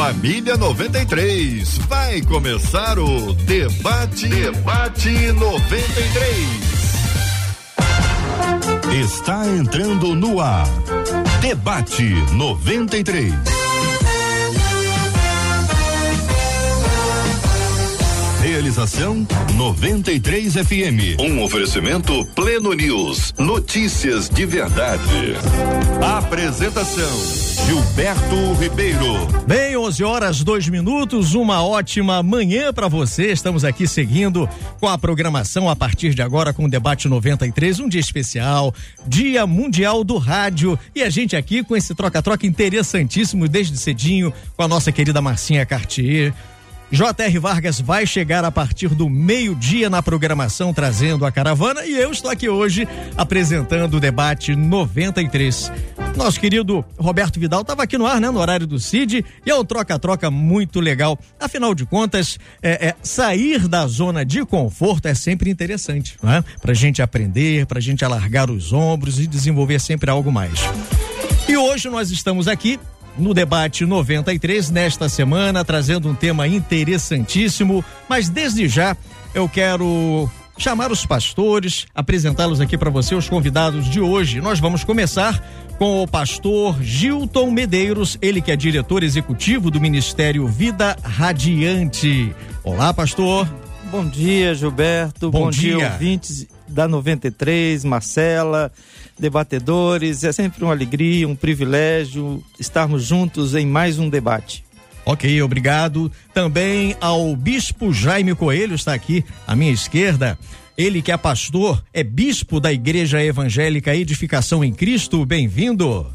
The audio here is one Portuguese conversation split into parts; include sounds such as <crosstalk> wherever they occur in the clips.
Família 93. Vai começar o Debate Debate 93. Está entrando no ar. Debate 93. Realização 93 FM. Um oferecimento Pleno News. Notícias de verdade. Apresentação Gilberto Ribeiro. Bem, 11 horas, dois minutos, uma ótima manhã para você. Estamos aqui seguindo com a programação a partir de agora com o Debate 93, um dia especial, Dia Mundial do Rádio. E a gente aqui com esse troca-troca interessantíssimo desde cedinho com a nossa querida Marcinha Cartier. J.R. Vargas vai chegar a partir do meio-dia na programação trazendo a caravana e eu estou aqui hoje apresentando o debate 93. Nosso querido Roberto Vidal estava aqui no ar, né, no horário do CID, e é um troca-troca muito legal. Afinal de contas, é, é, sair da zona de conforto é sempre interessante, né? Pra gente aprender, pra gente alargar os ombros e desenvolver sempre algo mais. E hoje nós estamos aqui no debate 93 nesta semana, trazendo um tema interessantíssimo, mas desde já eu quero chamar os pastores, apresentá-los aqui para você, os convidados de hoje. Nós vamos começar com o pastor Gilton Medeiros, ele que é diretor executivo do Ministério Vida Radiante. Olá, pastor. Bom dia, Gilberto. Bom, Bom dia. dia, ouvintes da 93, Marcela, debatedores. É sempre uma alegria, um privilégio estarmos juntos em mais um debate. Ok, obrigado. Também ao Bispo Jaime Coelho, está aqui à minha esquerda. Ele que é pastor, é bispo da Igreja Evangélica Edificação em Cristo. Bem-vindo.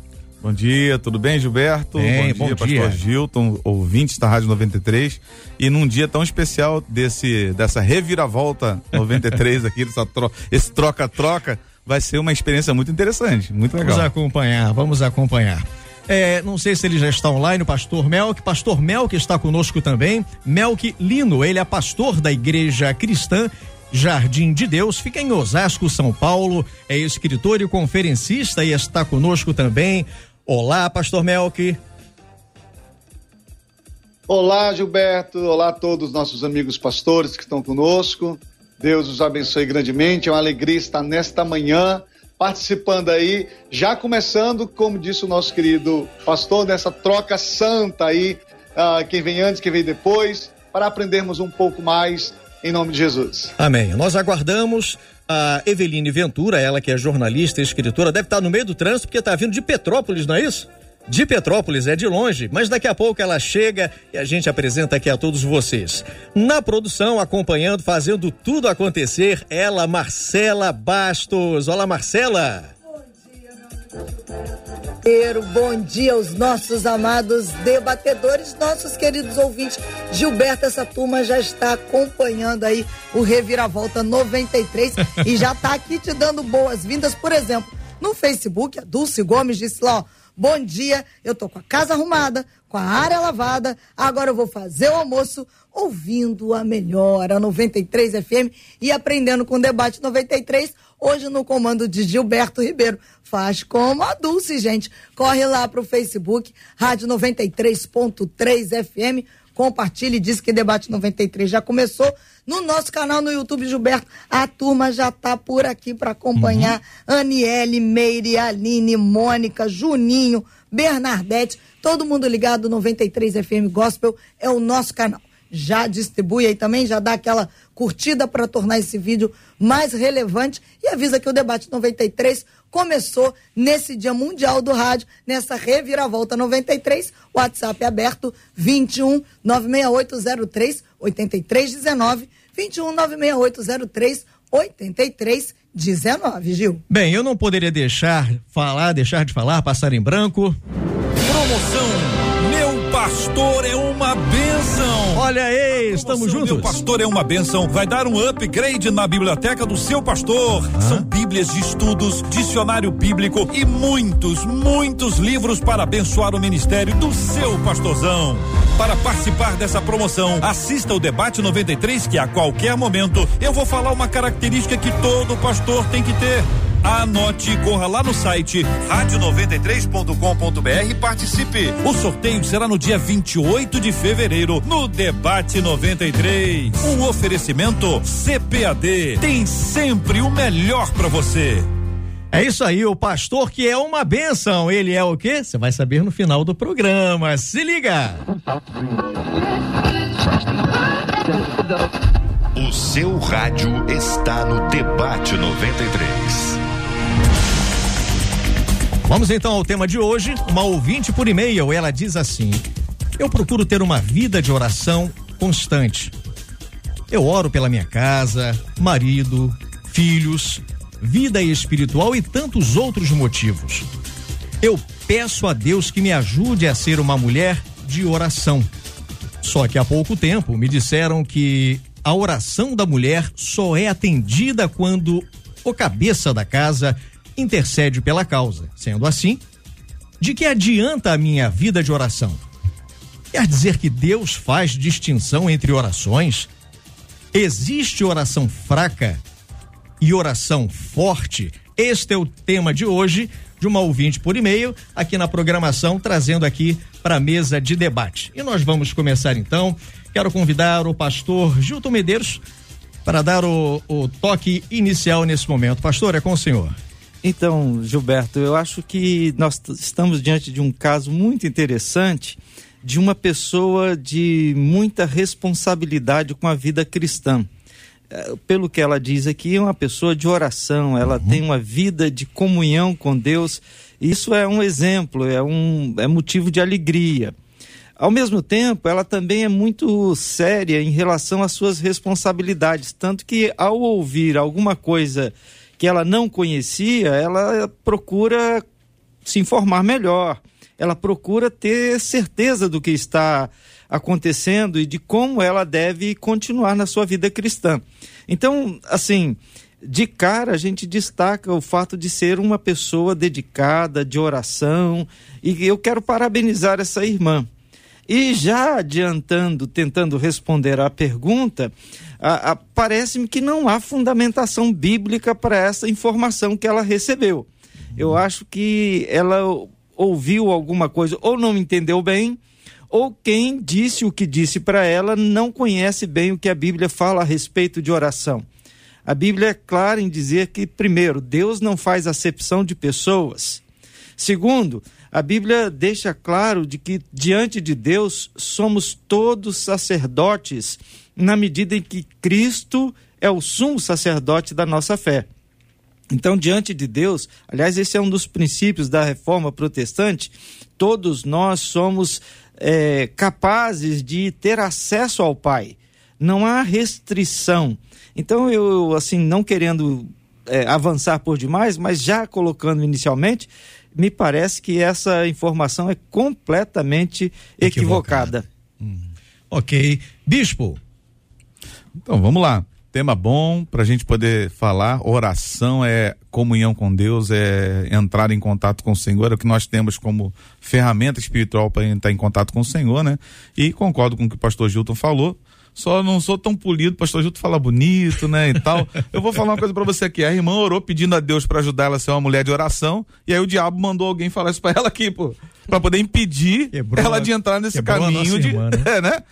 Bom dia, tudo bem, Gilberto? Bem, bom, bom dia, dia. pastor Gilton, ouvinte da Rádio 93. E num dia tão especial desse dessa reviravolta 93 aqui, dessa tro, esse troca-troca, vai ser uma experiência muito interessante, muito legal. Vamos acompanhar, vamos acompanhar. É, não sei se ele já está online, o pastor Melk. Pastor Melk está conosco também. Melk Lino, ele é pastor da Igreja Cristã Jardim de Deus, fica em Osasco, São Paulo. É escritor e conferencista e está conosco também. Olá, pastor Melk. Olá, Gilberto. Olá a todos os nossos amigos pastores que estão conosco. Deus os abençoe grandemente. É uma alegria estar nesta manhã participando aí, já começando, como disse o nosso querido pastor, nessa troca santa aí, uh, quem vem antes, quem vem depois, para aprendermos um pouco mais em nome de Jesus. Amém. Nós aguardamos a Eveline Ventura, ela que é jornalista e escritora, deve estar no meio do trânsito porque está vindo de Petrópolis, não é isso? De Petrópolis, é de longe, mas daqui a pouco ela chega e a gente apresenta aqui a todos vocês. Na produção, acompanhando, fazendo tudo acontecer, ela, Marcela Bastos. Olá, Marcela. Bom dia aos nossos amados debatedores, nossos queridos ouvintes. Gilberto, essa turma já está acompanhando aí o Reviravolta 93 <laughs> e já está aqui te dando boas-vindas. Por exemplo, no Facebook, a Dulce Gomes disse lá, ó, Bom dia, eu tô com a casa arrumada, com a área lavada, agora eu vou fazer o almoço ouvindo a melhor, a 93 FM e aprendendo com o debate 93, hoje no comando de Gilberto Ribeiro. Faz como a Dulce, gente. Corre lá pro Facebook, Rádio 93.3 FM, compartilhe, diz que debate 93 já começou no nosso canal no YouTube, Gilberto. A turma já tá por aqui para acompanhar. Uhum. Aniele, Meire, Aline, Mônica, Juninho, Bernardete, todo mundo ligado 93 FM Gospel é o nosso canal. Já distribui aí também, já dá aquela curtida para tornar esse vídeo mais relevante e avisa que o debate 93 começou nesse Dia Mundial do Rádio, nessa reviravolta 93. WhatsApp é aberto 21 96803 8319 21 96803 8319, Gil. Bem, eu não poderia deixar falar, deixar de falar, passar em branco. Promoção Meu Pastor é uma benção. Olha aí, estamos juntos. Meu Pastor é uma benção. Vai dar um upgrade na biblioteca do seu pastor. São bíblias de estudos, dicionário bíblico e muitos, muitos livros para abençoar o ministério do seu pastorzão. Para participar dessa promoção, assista o debate 93 que a qualquer momento eu vou falar uma característica que todo pastor tem que ter Anote e corra lá no site rádio93.com.br e participe. O sorteio será no dia 28 de fevereiro, no Debate 93. Um oferecimento CPAD. Tem sempre o melhor para você. É isso aí, o pastor que é uma benção. Ele é o quê? Você vai saber no final do programa. Se liga! O seu rádio está no Debate 93. Vamos então ao tema de hoje. Uma ouvinte por e-mail, ela diz assim: Eu procuro ter uma vida de oração constante. Eu oro pela minha casa, marido, filhos, vida espiritual e tantos outros motivos. Eu peço a Deus que me ajude a ser uma mulher de oração. Só que há pouco tempo me disseram que a oração da mulher só é atendida quando o cabeça da casa intercede pela causa. Sendo assim, de que adianta a minha vida de oração? Quer dizer que Deus faz distinção entre orações? Existe oração fraca e oração forte? Este é o tema de hoje de uma ouvinte por e-mail aqui na programação, trazendo aqui para a mesa de debate. E nós vamos começar então Quero convidar o pastor Gilton Medeiros para dar o, o toque inicial nesse momento. Pastor, é com o senhor. Então, Gilberto, eu acho que nós estamos diante de um caso muito interessante de uma pessoa de muita responsabilidade com a vida cristã. É, pelo que ela diz aqui, é uma pessoa de oração, ela uhum. tem uma vida de comunhão com Deus. Isso é um exemplo, é um é motivo de alegria. Ao mesmo tempo, ela também é muito séria em relação às suas responsabilidades, tanto que ao ouvir alguma coisa que ela não conhecia, ela procura se informar melhor, ela procura ter certeza do que está acontecendo e de como ela deve continuar na sua vida cristã. Então, assim, de cara a gente destaca o fato de ser uma pessoa dedicada, de oração, e eu quero parabenizar essa irmã e já adiantando, tentando responder à pergunta, parece-me que não há fundamentação bíblica para essa informação que ela recebeu. Eu acho que ela ouviu alguma coisa ou não entendeu bem, ou quem disse o que disse para ela não conhece bem o que a Bíblia fala a respeito de oração. A Bíblia é clara em dizer que, primeiro, Deus não faz acepção de pessoas. Segundo, a Bíblia deixa claro de que diante de Deus somos todos sacerdotes na medida em que Cristo é o sumo sacerdote da nossa fé. Então, diante de Deus, aliás, esse é um dos princípios da reforma protestante, todos nós somos é, capazes de ter acesso ao Pai. Não há restrição. Então, eu, assim, não querendo é, avançar por demais, mas já colocando inicialmente, me parece que essa informação é completamente equivocada. equivocada. Hum. Ok. Bispo. Então, vamos lá. Tema bom para a gente poder falar. Oração é comunhão com Deus, é entrar em contato com o Senhor, é o que nós temos como ferramenta espiritual para entrar em contato com o Senhor, né? E concordo com o que o pastor Gilton falou só não sou tão polido, pastor Gilto fala bonito, né, e tal. Eu vou falar uma coisa para você aqui. A irmã orou pedindo a Deus para ajudar ela a ser uma mulher de oração, e aí o diabo mandou alguém falar isso para ela aqui, pô, para poder impedir quebrou ela de entrar nesse caminho de, irmã, né? <laughs> É, né?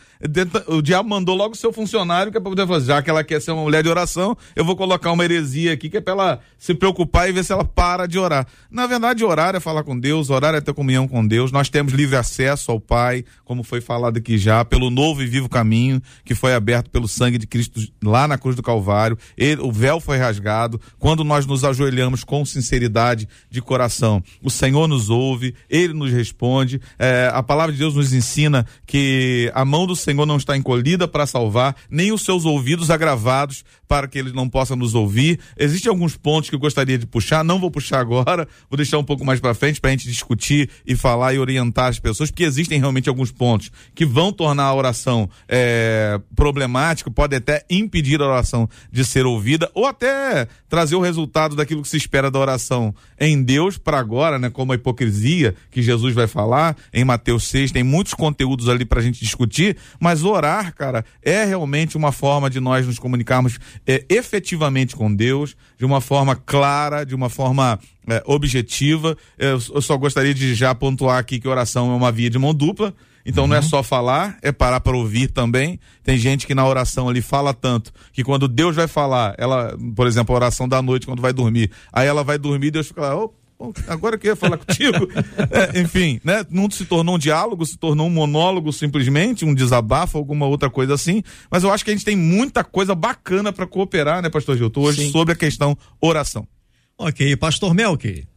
O diabo mandou logo o seu funcionário, que é pra poder fazer, já que ela quer ser uma mulher de oração, eu vou colocar uma heresia aqui, que é pra ela se preocupar e ver se ela para de orar. Na verdade, orar é falar com Deus, orar é ter comunhão com Deus. Nós temos livre acesso ao Pai, como foi falado aqui já, pelo novo e vivo caminho que foi aberto pelo sangue de Cristo lá na cruz do Calvário. Ele, o véu foi rasgado. Quando nós nos ajoelhamos com sinceridade de coração, o Senhor nos ouve, Ele nos responde. É, a palavra de Deus nos ensina que a mão do Senhor Senhor não está encolhida para salvar, nem os seus ouvidos agravados para que ele não possa nos ouvir. Existem alguns pontos que eu gostaria de puxar, não vou puxar agora, vou deixar um pouco mais para frente para a gente discutir e falar e orientar as pessoas, porque existem realmente alguns pontos que vão tornar a oração é, problemático, pode até impedir a oração de ser ouvida ou até trazer o resultado daquilo que se espera da oração em Deus para agora, né? Como a hipocrisia que Jesus vai falar em Mateus 6, tem muitos conteúdos ali para a gente discutir, mas orar, cara, é realmente uma forma de nós nos comunicarmos é, efetivamente com Deus, de uma forma clara, de uma forma é, objetiva. Eu, eu só gostaria de já pontuar aqui que oração é uma via de mão dupla. Então uhum. não é só falar, é parar para ouvir também. Tem gente que na oração ali fala tanto que quando Deus vai falar, ela, por exemplo, a oração da noite quando vai dormir, aí ela vai dormir, Deus fica lá, agora que eu ia falar <laughs> contigo. É, enfim, né? Não se tornou um diálogo, se tornou um monólogo simplesmente, um desabafo, alguma outra coisa assim. Mas eu acho que a gente tem muita coisa bacana para cooperar, né, Pastor Gilto, hoje Sim. sobre a questão oração. Ok, Pastor Melk.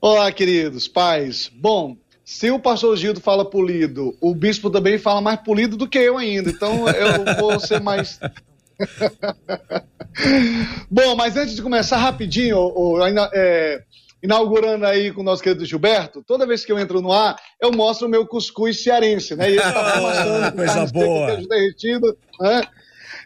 Olá, queridos pais. Bom, se o pastor Gildo fala polido, o bispo também fala mais polido do que eu ainda. Então eu vou ser mais. <laughs> Bom, mas antes de começar rapidinho, é, inaugurando aí com o nosso querido Gilberto, toda vez que eu entro no ar, eu mostro o meu cuscuz cearense, né? E ele tá mostrando coisa boa. derretido, né?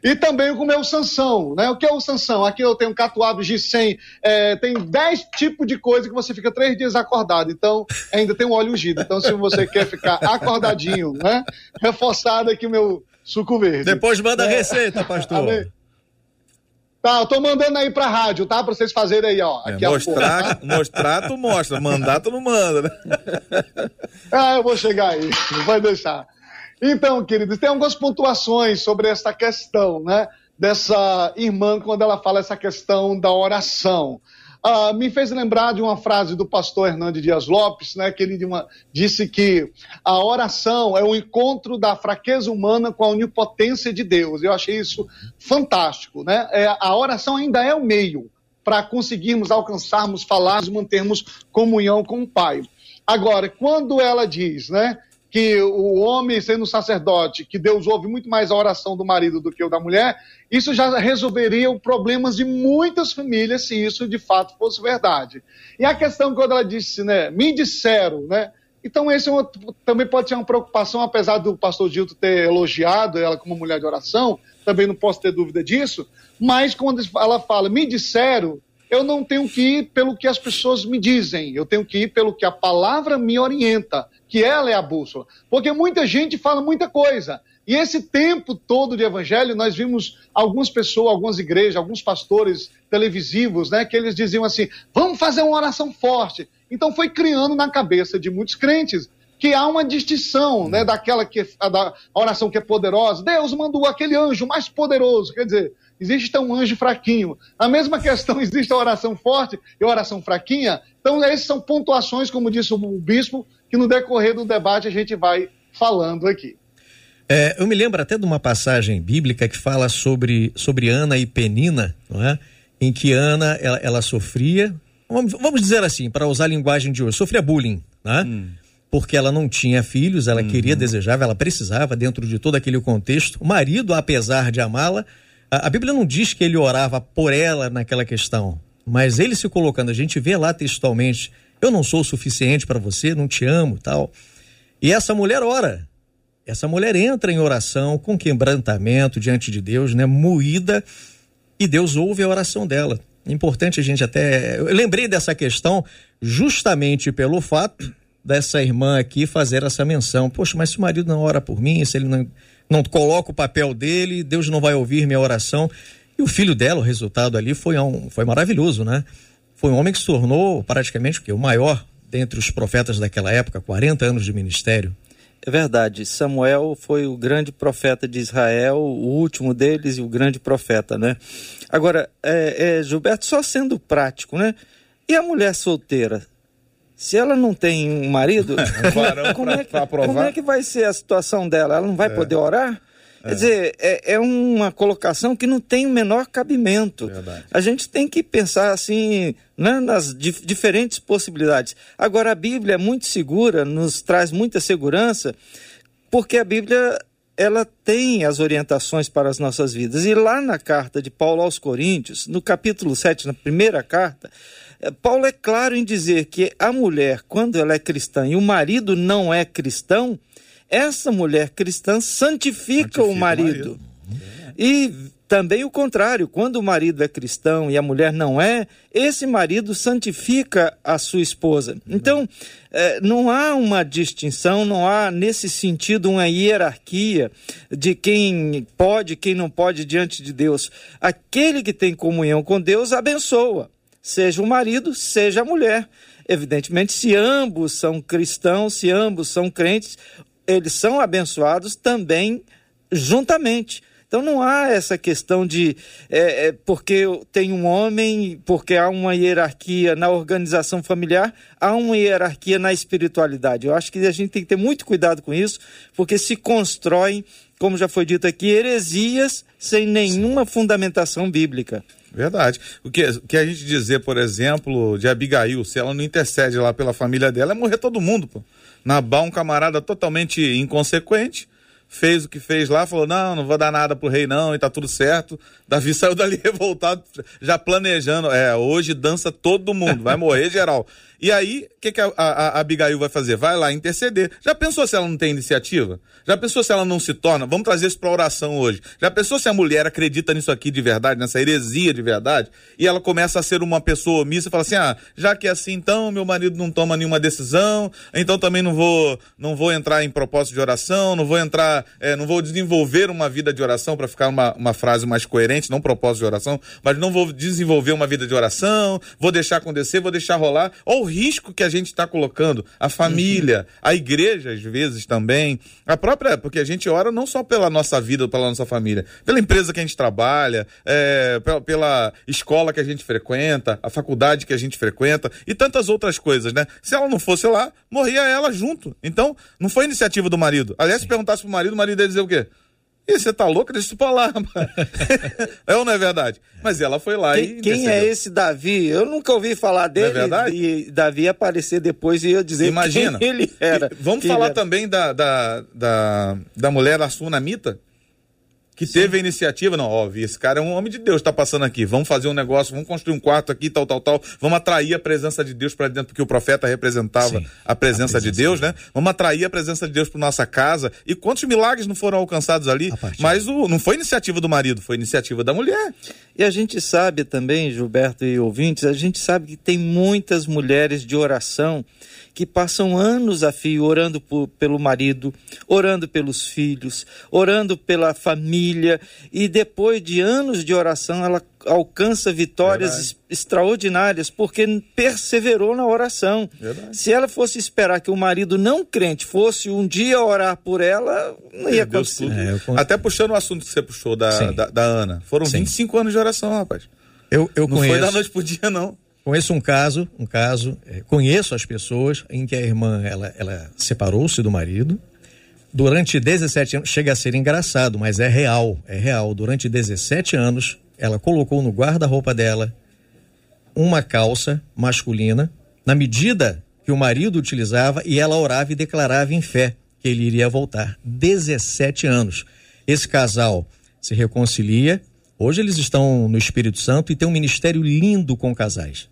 E também com o meu Sansão, né? O que é o Sansão? Aqui eu tenho catuaba G100, é, tem 10 tipos de coisa que você fica três dias acordado. Então, ainda tem um óleo ungido. Então, se você quer ficar acordadinho, né? Reforçado aqui o meu suco verde. Depois manda a é. receita, pastor. Tá, eu tô mandando aí pra rádio, tá? Pra vocês fazerem aí, ó. É, aqui é, mostrar, pouco, <laughs> tá? mostrar, tu mostra. Mandar, tu não manda, né? <laughs> ah, eu vou chegar aí. Não vai deixar. Então, queridos, tem algumas pontuações sobre essa questão, né? Dessa irmã, quando ela fala essa questão da oração. Uh, me fez lembrar de uma frase do pastor Hernandes Dias Lopes, né, que ele uma, disse que a oração é o encontro da fraqueza humana com a onipotência de Deus. Eu achei isso fantástico. Né? É, a oração ainda é o meio para conseguirmos alcançarmos, falarmos, mantermos comunhão com o Pai. Agora, quando ela diz, né, que o homem sendo sacerdote, que Deus ouve muito mais a oração do marido do que o da mulher, isso já resolveria problemas de muitas famílias se isso de fato fosse verdade. E a questão quando ela disse, né, me disseram, né, então esse é uma, também pode ser uma preocupação, apesar do pastor Gilto ter elogiado ela como mulher de oração, também não posso ter dúvida disso, mas quando ela fala, me disseram, eu não tenho que ir pelo que as pessoas me dizem, eu tenho que ir pelo que a palavra me orienta que ela é a bússola. Porque muita gente fala muita coisa. E esse tempo todo de evangelho, nós vimos algumas pessoas, algumas igrejas, alguns pastores televisivos, né, que eles diziam assim: vamos fazer uma oração forte. Então foi criando na cabeça de muitos crentes que há uma distinção, né, daquela que da oração que é poderosa. Deus mandou aquele anjo mais poderoso, quer dizer, existe um anjo fraquinho. A mesma questão <laughs> existe a oração forte e a oração fraquinha. Então essas são pontuações, como disse o bispo, que no decorrer do debate a gente vai falando aqui. É, eu me lembro até de uma passagem bíblica que fala sobre, sobre Ana e Penina, não é? em que Ana ela, ela sofria, vamos, vamos, dizer assim, para usar a linguagem de hoje, sofria bullying, né? Hum. porque ela não tinha filhos, ela uhum. queria, desejava, ela precisava, dentro de todo aquele contexto. O marido, apesar de amá-la, a, a Bíblia não diz que ele orava por ela naquela questão, mas ele se colocando, a gente vê lá textualmente eu não sou o suficiente para você, não te amo, tal. E essa mulher ora. Essa mulher entra em oração com quebrantamento diante de Deus, né, moída, e Deus ouve a oração dela. Importante a gente até, eu lembrei dessa questão justamente pelo fato dessa irmã aqui fazer essa menção. Poxa, mas se o marido não ora por mim, se ele não, não coloca o papel dele, Deus não vai ouvir minha oração. E o filho dela, o resultado ali foi, um, foi maravilhoso, né? foi um homem que se tornou praticamente o maior dentre os profetas daquela época, 40 anos de ministério. É verdade, Samuel foi o grande profeta de Israel, o último deles e o grande profeta, né? Agora, é, é, Gilberto, só sendo prático, né? E a mulher solteira? Se ela não tem um marido, <laughs> como, é que, como, é que, vai ser a situação dela? Ela não vai é. poder orar? Quer dizer, é, é, uma colocação que não tem o menor cabimento. Verdade. A gente tem que pensar assim né, nas dif diferentes possibilidades. Agora, a Bíblia é muito segura, nos traz muita segurança, porque a Bíblia ela tem as orientações para as nossas vidas. E lá na carta de Paulo aos Coríntios, no capítulo 7, na primeira carta, Paulo é claro em dizer que a mulher, quando ela é cristã e o marido não é cristão, essa mulher cristã santifica, Santifica o o marido. marido. E também o contrário, quando o marido é cristão e a mulher não é, esse marido santifica a sua esposa. Então, eh, não há uma distinção, não há nesse sentido uma hierarquia de quem pode, quem não pode diante de Deus. Aquele que tem comunhão com Deus abençoa, seja o marido, seja a mulher. Evidentemente, se ambos são cristãos, se ambos são crentes, eles são abençoados também juntamente. Então não há essa questão de é, é, porque tem um homem, porque há uma hierarquia na organização familiar, há uma hierarquia na espiritualidade. Eu acho que a gente tem que ter muito cuidado com isso, porque se constroem, como já foi dito aqui, heresias sem nenhuma fundamentação bíblica. Verdade. O que, que a gente dizer, por exemplo, de Abigail, se ela não intercede lá pela família dela, é morrer todo mundo, pô. Um camarada totalmente inconsequente, fez o que fez lá, falou: não, não vou dar nada pro rei, não, e tá tudo certo. Davi <laughs> saiu dali revoltado, já planejando. É, hoje dança todo mundo, vai morrer geral. E aí, o que, que a, a, a Abigail vai fazer? Vai lá interceder. Já pensou se ela não tem iniciativa? Já pensou se ela não se torna? Vamos trazer isso para oração hoje. Já pensou se a mulher acredita nisso aqui de verdade, nessa heresia de verdade? E ela começa a ser uma pessoa omissa e fala assim: ah, já que é assim, então meu marido não toma nenhuma decisão, então também não vou, não vou entrar em propósito de oração, não vou entrar, é, não vou desenvolver uma vida de oração para ficar uma, uma frase mais coerente, não propósito de oração, mas não vou desenvolver uma vida de oração, vou deixar acontecer, vou deixar rolar. Olha o risco que a gente está colocando, a família, a igreja às vezes também, a própria, porque a gente ora não só pela nossa vida, pela nossa família, pela empresa que a gente trabalha, é, pela, pela escola que a gente frequenta, a faculdade que a gente frequenta e tantas outras coisas, né? Se ela não fosse lá, morria ela junto. Então, não foi iniciativa do marido. Aliás, se perguntasse pro marido, o marido ia dizer o quê? Você tá louco? Deixa isso pra lá, <laughs> é ou não é verdade? Mas ela foi lá Quem, e. quem é intercedeu. esse Davi? Eu nunca ouvi falar dele. verdade? E Davi aparecer depois e eu dizer Imagina. quem ele era. E Vamos falar era. também da, da, da, da mulher Assunamita, que teve a iniciativa, não, ó, vi, esse cara é um homem de Deus, tá passando aqui, vamos fazer um negócio, vamos construir um quarto aqui, tal, tal, tal, vamos atrair a presença de Deus para dentro, porque o profeta representava Sim, a, presença a de presença Deus, de né? Vamos atrair a presença de Deus para nossa casa. E quantos milagres não foram alcançados ali? Mas o, não foi iniciativa do marido, foi iniciativa da mulher. E a gente sabe também, Gilberto e ouvintes, a gente sabe que tem muitas mulheres de oração que passam anos a fio orando por- pelo marido, orando pelos filhos, orando pela família, e depois de anos de oração ela alcança vitórias es- extraordinárias porque perseverou na oração. Verdade. Se ela fosse esperar que o marido não crente fosse um dia orar por ela, não ia Perdeu acontecer. É, Até puxando o assunto que você puxou da, da, da Ana. Foram Sim. 25 anos de oração, rapaz. Eu, eu Não conheço. foi da noite pro dia, não. Conheço um caso, um caso, eh, conheço as pessoas em que a irmã ela, ela separou-se do marido. Durante 17 anos, chega a ser engraçado, mas é real, é real. Durante 17 anos, ela colocou no guarda-roupa dela uma calça masculina, na medida que o marido utilizava, e ela orava e declarava em fé que ele iria voltar. 17 anos. Esse casal se reconcilia. Hoje eles estão no Espírito Santo e tem um ministério lindo com casais.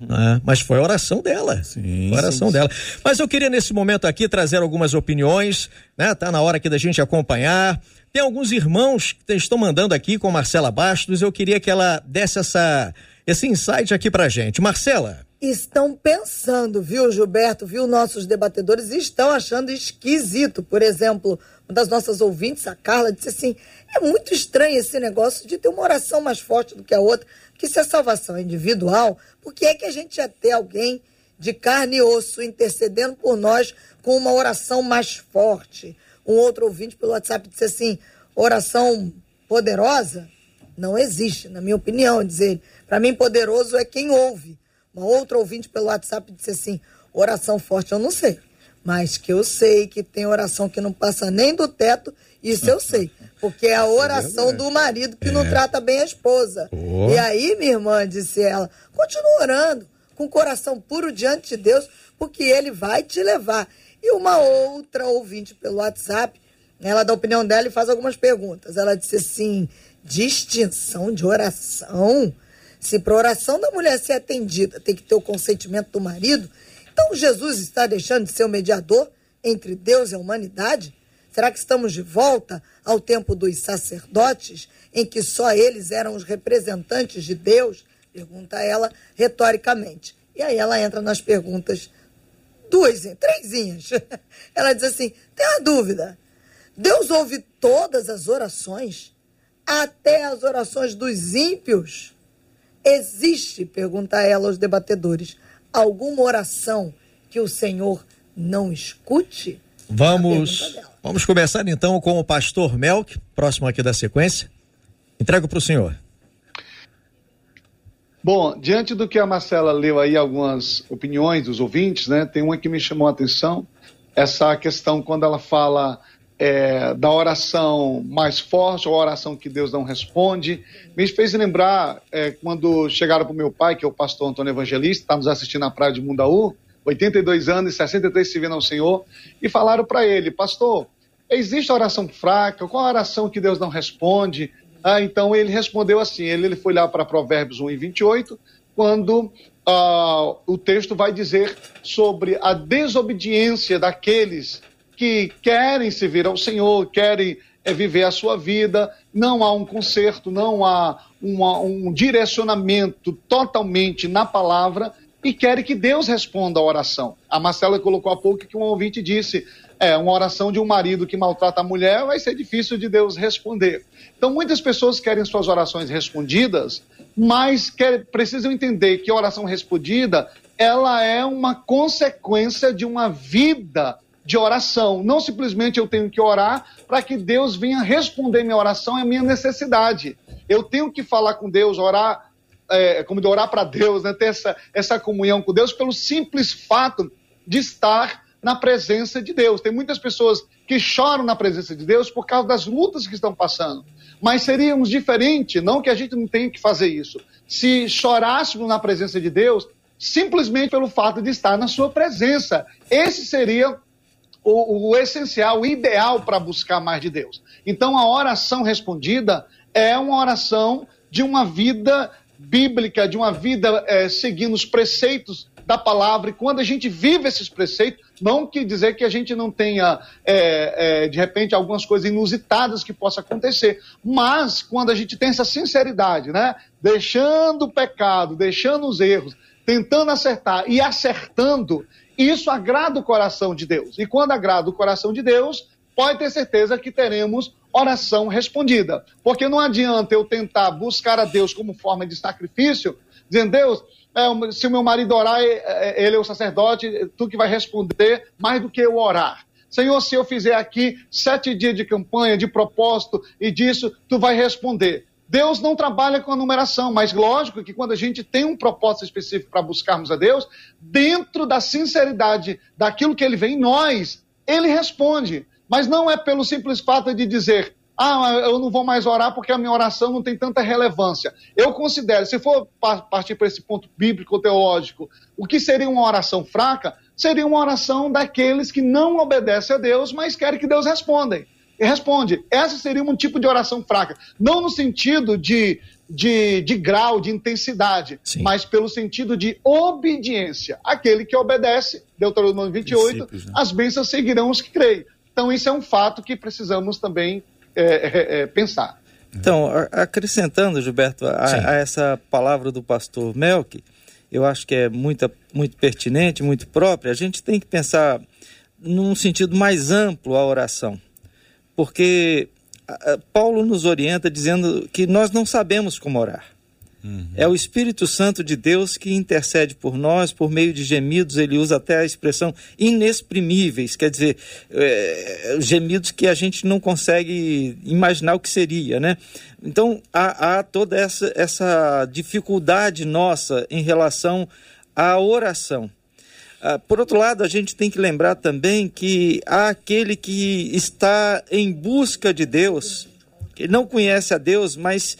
Né? Mas foi a oração dela. Sim, Foi a oração sim, dela. Mas eu queria nesse momento aqui trazer algumas opiniões, né? Tá na hora aqui da gente acompanhar. Tem alguns irmãos que estão mandando aqui com Marcela Bastos. Eu queria que ela desse essa, esse insight aqui pra gente. Marcela. estão pensando, viu, Gilberto, viu, nossos debatedores, estão achando esquisito. Por exemplo, uma das nossas ouvintes, a Carla, disse assim: é muito estranho esse negócio de ter uma oração mais forte do que a outra, que se a salvação é individual, por que é que a gente ia ter alguém de carne e osso intercedendo por nós com uma oração mais forte? Um outro ouvinte pelo WhatsApp disse assim: oração poderosa? Não existe, na minha opinião, dizer ele. Para mim, poderoso é quem ouve. Uma outra ouvinte pelo WhatsApp disse assim: oração forte eu não sei, mas que eu sei que tem oração que não passa nem do teto, isso eu sei. Porque é a oração do marido que não trata bem a esposa. Pô. E aí, minha irmã, disse ela, continua orando, com o coração puro diante de Deus, porque ele vai te levar. E uma outra ouvinte pelo WhatsApp, ela dá a opinião dela e faz algumas perguntas. Ela disse assim: distinção de oração? Se para oração da mulher ser atendida tem que ter o consentimento do marido, então Jesus está deixando de ser o mediador entre Deus e a humanidade? Será que estamos de volta ao tempo dos sacerdotes, em que só eles eram os representantes de Deus? Pergunta ela retoricamente. E aí ela entra nas perguntas duas, trêsinhas. <laughs> Ela diz assim: tem uma dúvida. Deus ouve todas as orações, até as orações dos ímpios. Existe, pergunta ela aos debatedores, alguma oração que o Senhor não escute? Vamos, vamos começar então com o pastor Melk, próximo aqui da sequência. Entrego para o senhor. Bom, diante do que a Marcela leu aí, algumas opiniões dos ouvintes, né? Tem uma que me chamou a atenção, essa questão quando ela fala é, da oração mais forte, ou a oração que Deus não responde. Me fez lembrar é, quando chegaram para o meu pai, que é o pastor Antônio Evangelista, está nos assistindo na praia de Mundaú, 82 anos e 63 servindo ao Senhor, e falaram para ele, pastor, existe oração fraca? Qual a oração que Deus não responde? Ah, então ele respondeu assim: ele, ele foi lá para Provérbios 1 e 28, quando ah, o texto vai dizer sobre a desobediência daqueles que querem servir ao Senhor, querem é, viver a sua vida, não há um conserto, não há uma, um direcionamento totalmente na palavra e querem que Deus responda a oração. A Marcela colocou há pouco que um ouvinte disse: é, uma oração de um marido que maltrata a mulher vai ser difícil de Deus responder. Então, muitas pessoas querem suas orações respondidas, mas quer, precisam entender que a oração respondida ela é uma consequência de uma vida de oração. Não simplesmente eu tenho que orar para que Deus venha responder minha oração, é minha necessidade. Eu tenho que falar com Deus, orar, é, como de orar para Deus, né? ter essa, essa comunhão com Deus, pelo simples fato de estar na presença de Deus. Tem muitas pessoas que choram na presença de Deus por causa das lutas que estão passando. Mas seríamos diferente, não que a gente não tenha que fazer isso, se chorássemos na presença de Deus simplesmente pelo fato de estar na sua presença. Esse seria o, o essencial, o ideal para buscar mais de Deus. Então a oração respondida é uma oração de uma vida bíblica, de uma vida é, seguindo os preceitos da palavra, e quando a gente vive esses preceitos, não quer dizer que a gente não tenha, é, é, de repente, algumas coisas inusitadas que possa acontecer, mas quando a gente tem essa sinceridade, né? Deixando o pecado, deixando os erros, tentando acertar e acertando, isso agrada o coração de Deus. E quando agrada o coração de Deus, pode ter certeza que teremos oração respondida. Porque não adianta eu tentar buscar a Deus como forma de sacrifício, dizendo, Deus, é, se o meu marido orar, é, é, ele é o sacerdote, tu que vai responder mais do que eu orar. Senhor, se eu fizer aqui sete dias de campanha, de propósito e disso, tu vai responder. Deus não trabalha com a numeração, mas lógico que quando a gente tem um propósito específico para buscarmos a Deus, dentro da sinceridade daquilo que ele vê em nós, ele responde. Mas não é pelo simples fato de dizer, ah, eu não vou mais orar porque a minha oração não tem tanta relevância. Eu considero, se for partir para esse ponto bíblico teológico, o que seria uma oração fraca? Seria uma oração daqueles que não obedecem a Deus, mas querem que Deus responda. E responde. Essa seria um tipo de oração fraca. Não no sentido de, de, de grau, de intensidade, Sim. mas pelo sentido de obediência. Aquele que obedece, Deuteronômio 28, né? as bênçãos seguirão os que creem. Então, isso é um fato que precisamos também é, é, é, pensar. Então, acrescentando, Gilberto, a, a, essa palavra do pastor Melk, eu acho que é muito, muito pertinente, muito própria. A gente tem que pensar num sentido mais amplo a oração, porque Paulo nos orienta dizendo que nós não sabemos como orar. Uhum. É o Espírito Santo de Deus que intercede por nós, por meio de gemidos, ele usa até a expressão inexprimíveis, quer dizer, é, gemidos que a gente não consegue imaginar o que seria, né? Então, há, há toda essa, essa dificuldade nossa em relação à oração. Ah, por outro lado, a gente tem que lembrar também que há aquele que está em busca de Deus, que não conhece a Deus, mas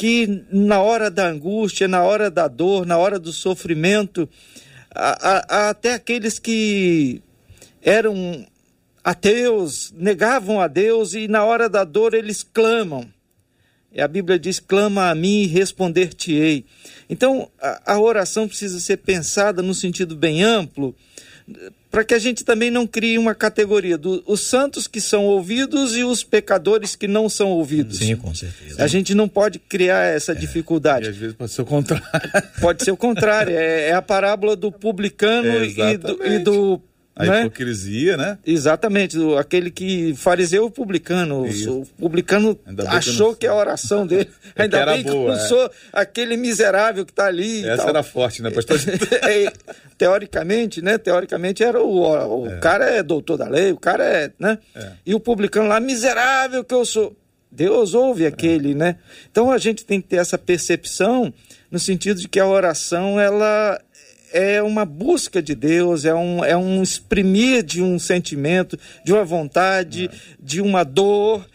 que na hora da angústia, na hora da dor, na hora do sofrimento, a, a, até aqueles que eram ateus, negavam a Deus e na hora da dor eles clamam. E a Bíblia diz: clama a mim e responder-te-ei. Então, a, a oração precisa ser pensada no sentido bem amplo, para que a gente também não crie uma categoria dos os santos que são ouvidos e os pecadores que não são ouvidos. Sim, com certeza. A gente não pode criar essa dificuldade. E às vezes pode ser o contrário. Pode ser o contrário. É, é a parábola do publicano É, e do, e do A né? hipocrisia, né? Exatamente, aquele que fariseu publicano. Isso. O publicano bem que eu achou não que, a oração dele. <laughs> É Ainda que bem que eu boa, não é. sou aquele miserável que está ali. Essa era forte, né, pastor? <laughs> É, teoricamente, né? Teoricamente era o, o cara é doutor da lei, o cara é, né? E o publicano lá, miserável que eu sou. Deus ouve aquele, né? Então a gente tem que ter essa percepção no sentido de que a oração ela é uma busca de Deus, é um, é um exprimir de um sentimento, de uma vontade, de uma dor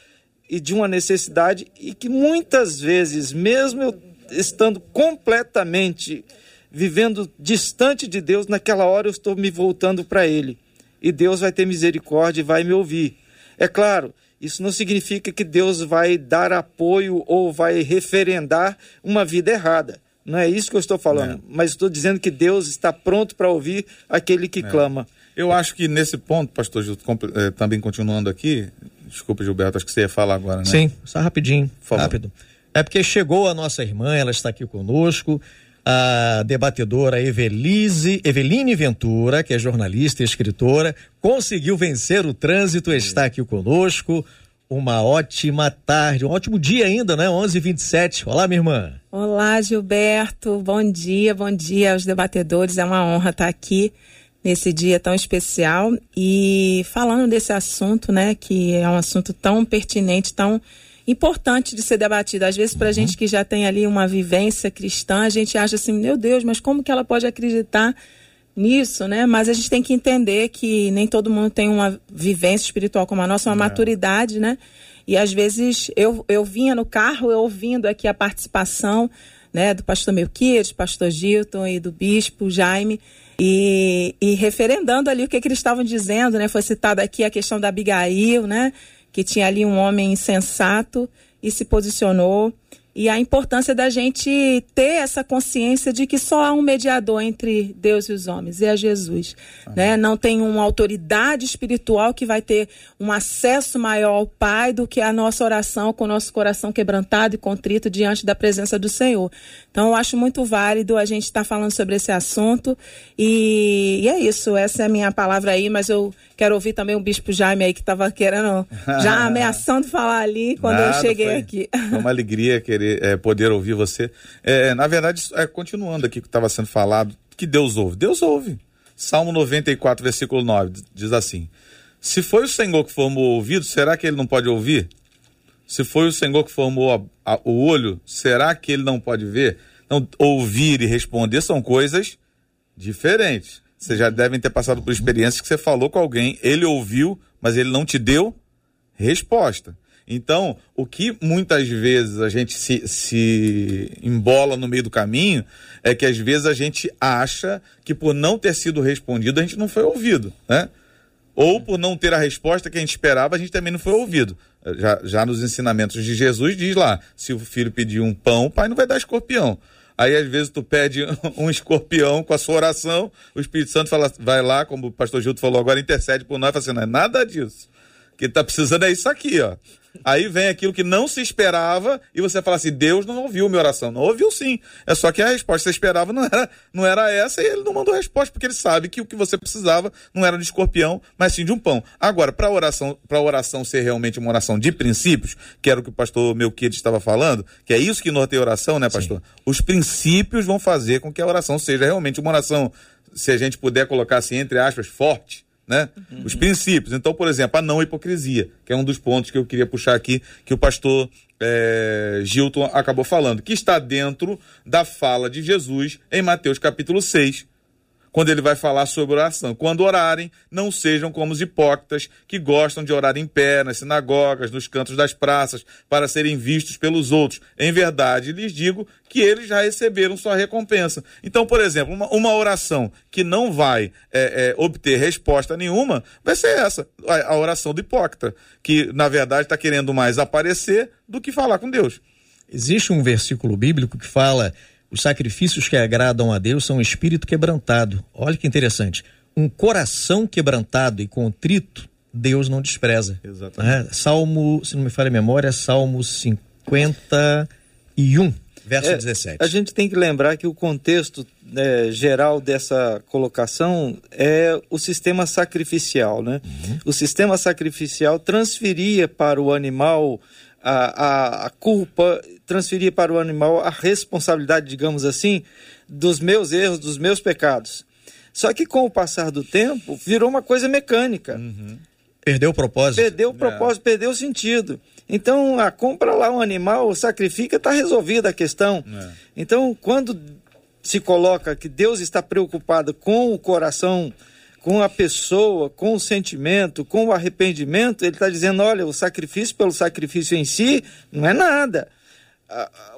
e de uma necessidade e que muitas vezes, mesmo eu estando completamente vivendo distante de Deus, naquela hora eu estou me voltando para Ele. E Deus vai ter misericórdia e vai me ouvir. É claro, isso não significa que Deus vai dar apoio ou vai referendar uma vida errada. Não é isso que eu estou falando. Mas estou dizendo que Deus está pronto para ouvir aquele que clama. Eu acho que nesse ponto, pastor Gilto, eh, também continuando aqui, desculpa, Gilberto, acho que você ia falar agora, né? Sim, só rapidinho, favor. rápido. É porque chegou a nossa irmã, ela está aqui conosco, a debatedora Evelise, Eveline Ventura, que é jornalista e escritora, conseguiu vencer o trânsito, está aqui conosco. Uma ótima tarde, um ótimo dia ainda, né? 11h27. Olá, minha irmã. Olá, Gilberto. Bom dia, bom dia aos debatedores. É uma honra estar aqui nesse dia tão especial e falando desse assunto, né, que é um assunto tão pertinente, tão importante de ser debatido. Às vezes, para a gente que já tem ali uma vivência cristã, a gente acha assim, meu Deus, mas como que ela pode acreditar nisso, né? Mas a gente tem que entender que nem todo mundo tem uma vivência espiritual como a nossa, uma maturidade, né? E às vezes eu, eu vinha no carro, eu ouvindo aqui a participação, né, do pastor Melquiades, pastor Gilton e do bispo Jaime, e, e referendando ali o que, que eles estavam dizendo, né? Foi citada aqui a questão da Abigail, né? Que tinha ali um homem insensato e se posicionou e a importância da gente ter essa consciência de que só há um mediador entre Deus e os homens, e é Jesus. Né? Não tem uma autoridade espiritual que vai ter um acesso maior ao Pai do que a nossa oração com o nosso coração quebrantado e contrito diante da presença do Senhor. Então, eu acho muito válido a gente estar falando sobre esse assunto. E, e é isso, essa é a minha palavra aí, mas eu quero ouvir também o Bispo Jaime aí que estava querendo, <laughs> já ameaçando falar ali quando eu Nada, cheguei foi- aqui. Foi uma alegria querer é, poder ouvir você. É, na verdade, é, continuando aqui o que estava sendo falado, que Deus ouve. Deus ouve. Salmo 94, versículo 9, diz assim: Se foi o Senhor que formou o ouvido, será que ele não pode ouvir? Se foi o Senhor que formou a- a- o olho, será que ele não pode ver? Não, ouvir e responder são coisas diferentes. Vocês já devem ter passado por experiências que você falou com alguém, ele ouviu, mas ele não te deu resposta. Então, o que muitas vezes a gente se, se embola no meio do caminho é que às vezes a gente acha que por não ter sido respondido a gente não foi ouvido, né? Ou por não ter a resposta que a gente esperava, a gente também não foi ouvido. Já, já nos ensinamentos de Jesus diz lá, se o filho pedir um pão, o pai não vai dar escorpião. Aí às vezes tu pede <laughs> um escorpião com a sua oração, o Espírito Santo fala, vai lá, como o pastor Gildo falou agora, intercede por nós, fala assim, não é nada disso. O que tá precisando é isso aqui, ó. Aí vem aquilo que não se esperava e você fala assim: Deus não ouviu minha oração. Não ouviu sim. É só que a resposta que você esperava não era, não era essa e ele não mandou a resposta, porque ele sabe que o que você precisava não era de escorpião, mas sim de um pão. Agora, para a oração, pra oração ser realmente uma oração de princípios, que era o que o pastor Melquides estava falando, que é isso que norteia a oração, né, pastor? Os princípios vão fazer com que a oração seja realmente uma oração, se a gente puder colocar assim, entre aspas, forte né? Os princípios. Então, por exemplo, a não hipocrisia, que é um dos pontos que eu queria puxar aqui, que o pastor é, Gilton acabou falando, que está dentro da fala de Jesus em Mateus capítulo 6, quando ele vai falar sobre oração. Quando orarem, não sejam como os hipócritas que gostam de orar em pé, nas sinagogas, nos cantos das praças, para serem vistos pelos outros. Em verdade, lhes digo que eles já receberam sua recompensa. Então, por exemplo, uma, uma oração que não vai é, é, obter resposta nenhuma, vai ser essa, a, a oração do hipócrita, que na verdade está querendo mais aparecer do que falar com Deus. Existe um versículo bíblico que fala: os sacrifícios que agradam a Deus são um espírito quebrantado. Olha que interessante. um coração quebrantado e contrito, Deus não despreza. Exatamente. Né? Salmo, se não me falha a memória, Salmo 51, verso É, 17. A gente tem que lembrar que o contexto né, geral dessa colocação é o sistema sacrificial, né? O sistema sacrificial transferia para o animal a, a, a culpa, transferia para o animal a responsabilidade, digamos assim, dos meus erros, dos meus pecados. Só que com o passar do tempo, virou uma coisa mecânica. Perdeu o propósito. Perdeu o propósito, perdeu o sentido. Então, a compra lá um animal, sacrifica, está resolvida a questão. Então, quando se coloca que Deus está preocupado com o coração, com a pessoa, com o sentimento, com o arrependimento, ele está dizendo: olha, o sacrifício pelo sacrifício em si não é nada.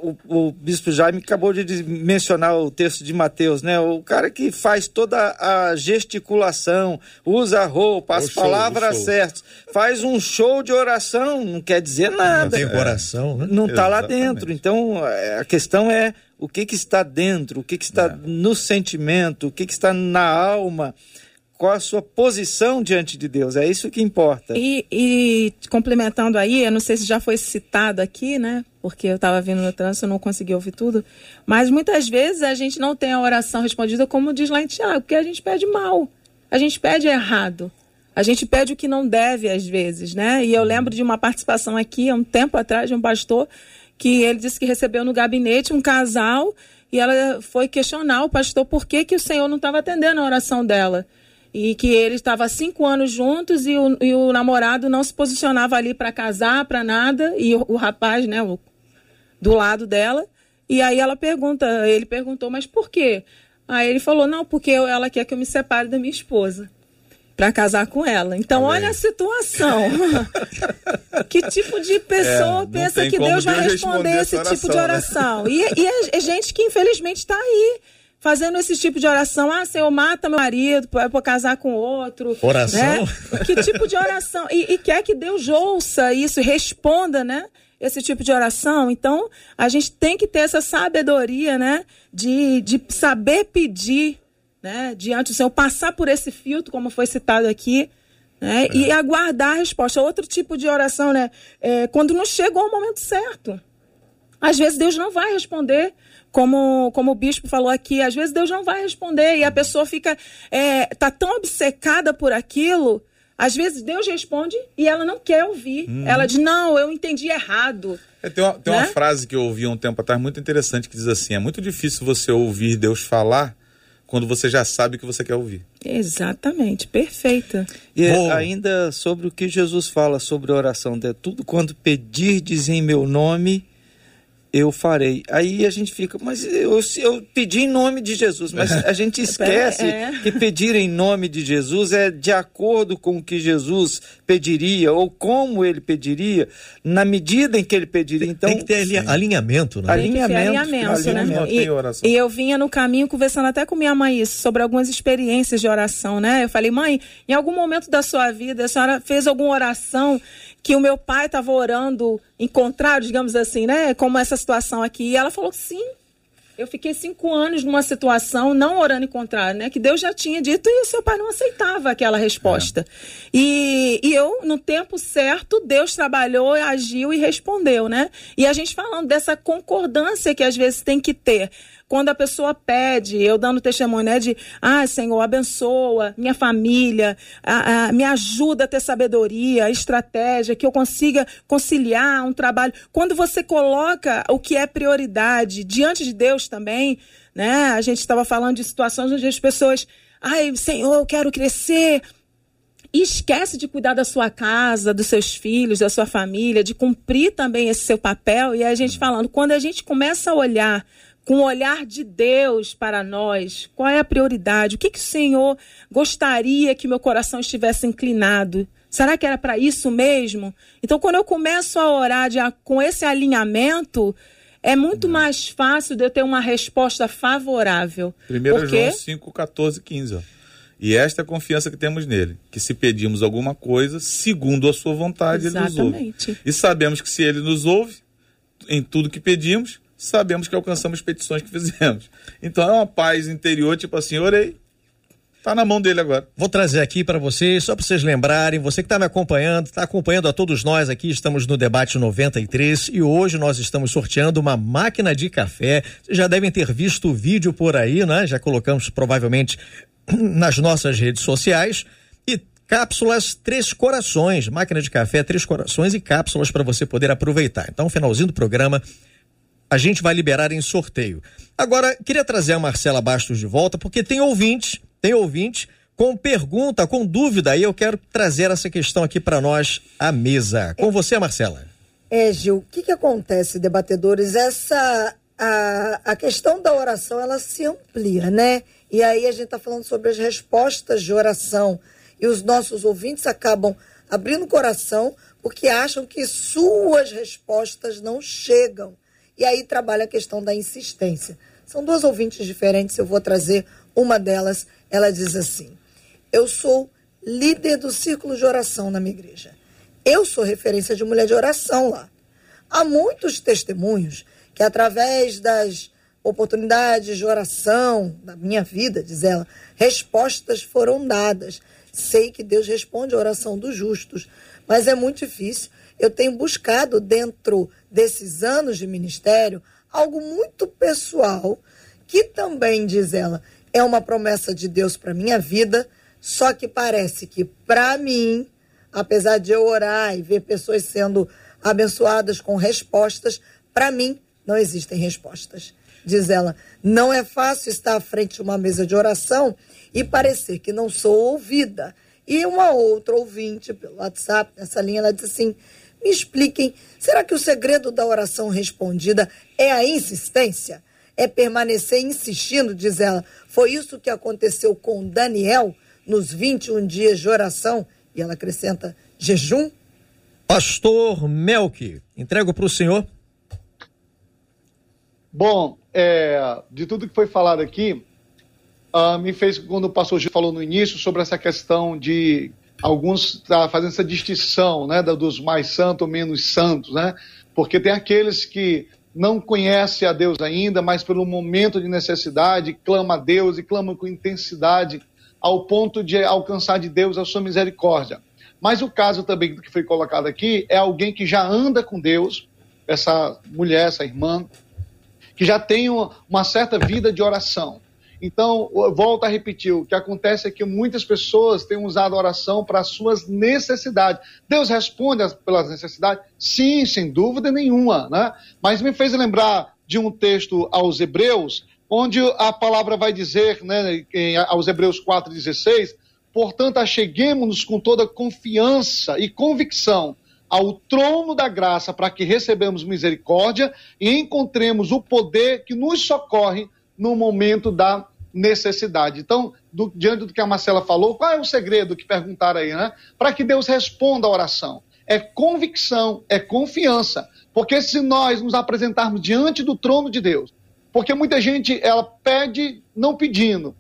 O, o bispo Jaime acabou de mencionar o texto de Mateus, né? O cara que faz toda a gesticulação, usa a roupa, as O show, palavras o show. certas, faz um show de oração, não quer dizer nada. Não tem coração, né? Não está lá dentro. Então, é, a questão é o que, que está dentro, o que, que está no sentimento, o que, que está na alma, qual a sua posição diante de Deus. É isso que importa. E, e complementando aí, eu não sei se já foi citado aqui, né? Porque eu estava vindo no trânsito, eu não consegui ouvir tudo. Mas muitas vezes a gente não tem a oração respondida como diz lá em Tiago, porque a gente pede mal. A gente pede errado. A gente pede o que não deve às vezes, né? E eu lembro de uma participação aqui, há um tempo atrás, de um pastor, que ele disse que recebeu no gabinete um casal e ela foi questionar o pastor por que, que o Senhor não estava atendendo a oração dela e que ele estava há cinco anos juntos e o, e o namorado não se posicionava ali para casar, para nada, e o, o rapaz, né, o- do lado dela. E aí ela pergunta, ele perguntou, mas por quê? Aí ele falou, não, porque eu- ela quer que eu me separe da minha esposa para casar com ela. Então, olha a situação. <laughs> que tipo de É, pessoa não pensa que Deus vai Deus responder responder esse tipo de oração, oração? E, e é, é gente que infelizmente está aí. Fazendo esse tipo de oração, ah, Senhor, mata meu marido para casar com outro. Oração? né? Que tipo de oração? E, e quer que Deus ouça isso responda, né? Esse tipo de oração. Então, a gente tem que ter essa sabedoria, né? De, de saber pedir, né? Diante do Senhor, passar por esse filtro, como foi citado aqui, né? E aguardar a resposta. Outro tipo de oração, né? É quando não chegou o momento certo. Às vezes Deus não vai responder, como, como o bispo falou aqui, às vezes Deus não vai responder e a pessoa fica, é, tá tão obcecada por aquilo, às vezes Deus responde e ela não quer ouvir. Ela diz, não, eu entendi errado. É, tem uma, tem uma Né? frase que eu ouvi há um tempo atrás muito interessante que diz assim: é muito difícil você ouvir Deus falar quando você já sabe o que você quer ouvir. Exatamente, perfeita. E Bom. ainda sobre o que Jesus fala sobre oração, de tudo quando pedirdes em meu nome, eu farei. Aí a gente fica, mas eu, eu pedi em nome de Jesus, mas <laughs> a gente esquece É. que pedir em nome de Jesus é de acordo com o que Jesus pediria ou como ele pediria, na medida em que ele pediria. Então, Tem que ter ali- alinhamento, né? Ali- Tem que ter Alinhamento, alinhamento, né? alinhamento, E, oração. e eu vinha no caminho conversando até com minha mãe isso, sobre algumas experiências de oração, né? Eu falei, mãe, em algum momento da sua vida, a senhora fez alguma oração que o meu pai estava orando em contrário, digamos assim, né? Como essa situação aqui. E ela falou, sim. Eu fiquei cinco anos numa situação não orando em contrário, né? Que Deus já tinha dito e o seu pai não aceitava aquela resposta. E, e eu, no tempo certo, Deus trabalhou, agiu e respondeu, né? E a gente falando dessa concordância que às vezes tem que ter. Quando a pessoa pede, eu dando testemunho, né? De, ah, Senhor, abençoa minha família, ah, ah, me ajuda a ter sabedoria, estratégia, que eu consiga conciliar um trabalho. Quando você coloca o que é prioridade diante de Deus também, né? A gente estava falando de situações onde as pessoas, ai, Senhor, eu quero crescer, e esquece de cuidar da sua casa, dos seus filhos, da sua família, de cumprir também esse seu papel. E a gente falando, quando a gente começa a olhar com o olhar de Deus para nós, qual é a prioridade? O que, que o Senhor gostaria que meu coração estivesse inclinado? Será que era para isso mesmo? Então, quando eu começo a orar de, com esse alinhamento, é muito mais fácil de eu ter uma resposta favorável. 1 Porque João 5, 14, 15. Ó. E esta é a confiança que temos nele, que se pedimos alguma coisa, segundo a sua vontade, ele nos ouve. Exatamente. E sabemos que se ele nos ouve, em tudo que pedimos, sabemos que alcançamos petições que fizemos. Então é uma paz interior, tipo assim, orei. Tá na mão dele agora. Vou trazer aqui para vocês, só para vocês lembrarem, você que está me acompanhando, está acompanhando a todos nós aqui, estamos no debate 93 e hoje nós estamos sorteando uma máquina de café. Vocês já devem ter visto o vídeo por aí, né? Já colocamos provavelmente <clears throat> nas nossas redes sociais. E cápsulas Três Corações, máquina de café Três Corações e cápsulas para você poder aproveitar. Então, finalzinho do programa, a gente vai liberar em sorteio. Agora, queria trazer a Marcela Bastos de volta, porque tem ouvintes, tem ouvintes com pergunta, com dúvida, e eu quero trazer essa questão aqui para nós à mesa. Com você, Marcela. É, Gil, o que, que acontece, debatedores? Essa a, a questão da oração ela se amplia, né? E aí a gente está falando sobre as respostas de oração. E os nossos ouvintes acabam abrindo o coração porque acham que suas respostas não chegam. E aí trabalha a questão da insistência. São duas ouvintes diferentes, eu vou trazer uma delas. Ela diz assim: Eu sou líder do círculo de oração na minha igreja. Eu sou referência de mulher de oração lá. Há muitos testemunhos que, através das oportunidades de oração da minha vida, diz ela, respostas foram dadas. Sei que Deus responde a oração dos justos, mas é muito difícil. Eu tenho buscado dentro desses anos de ministério algo muito pessoal, que também, diz ela, é uma promessa de Deus para minha vida, só que parece que para mim, apesar de eu orar e ver pessoas sendo abençoadas com respostas, para mim não existem respostas. Diz ela, não é fácil estar à frente de uma mesa de oração e parecer que não sou ouvida. E uma outra ouvinte pelo WhatsApp, nessa linha, ela disse assim: me expliquem, será que o segredo da oração respondida é a insistência? É permanecer insistindo, diz ela. Foi isso que aconteceu com Daniel nos 21 dias de oração. E ela acrescenta: jejum? Pastor Melk, entrego para o senhor. Bom, é, de tudo que foi falado aqui, uh, me fez, quando o pastor Gil falou no início, sobre essa questão de alguns tá fazendo essa distinção, né, dos mais santos ou menos santos, né? Porque tem aqueles que não conhecem a Deus ainda, mas pelo momento de necessidade clama a Deus e clama com intensidade ao ponto de alcançar de Deus a sua misericórdia. Mas o caso também que foi colocado aqui é alguém que já anda com Deus, essa mulher, essa irmã, que já tem uma certa vida de oração. Então, volto a repetir, o que acontece é que muitas pessoas têm usado a oração para as suas necessidades. Deus responde pelas necessidades? Sim, sem dúvida nenhuma, né? Mas me fez lembrar de um texto aos Hebreus, onde a palavra vai dizer, né, aos Hebreus 4,16, portanto, acheguemos-nos com toda confiança e convicção ao trono da graça para que recebamos misericórdia e encontremos o poder que nos socorre no momento da necessidade. Então, do, diante do que a Marcela falou, qual é o segredo que perguntaram aí, né? Para que Deus responda a oração. É convicção, é confiança. Porque se nós nos apresentarmos diante do trono de Deus, porque muita gente ela pede não pedindo,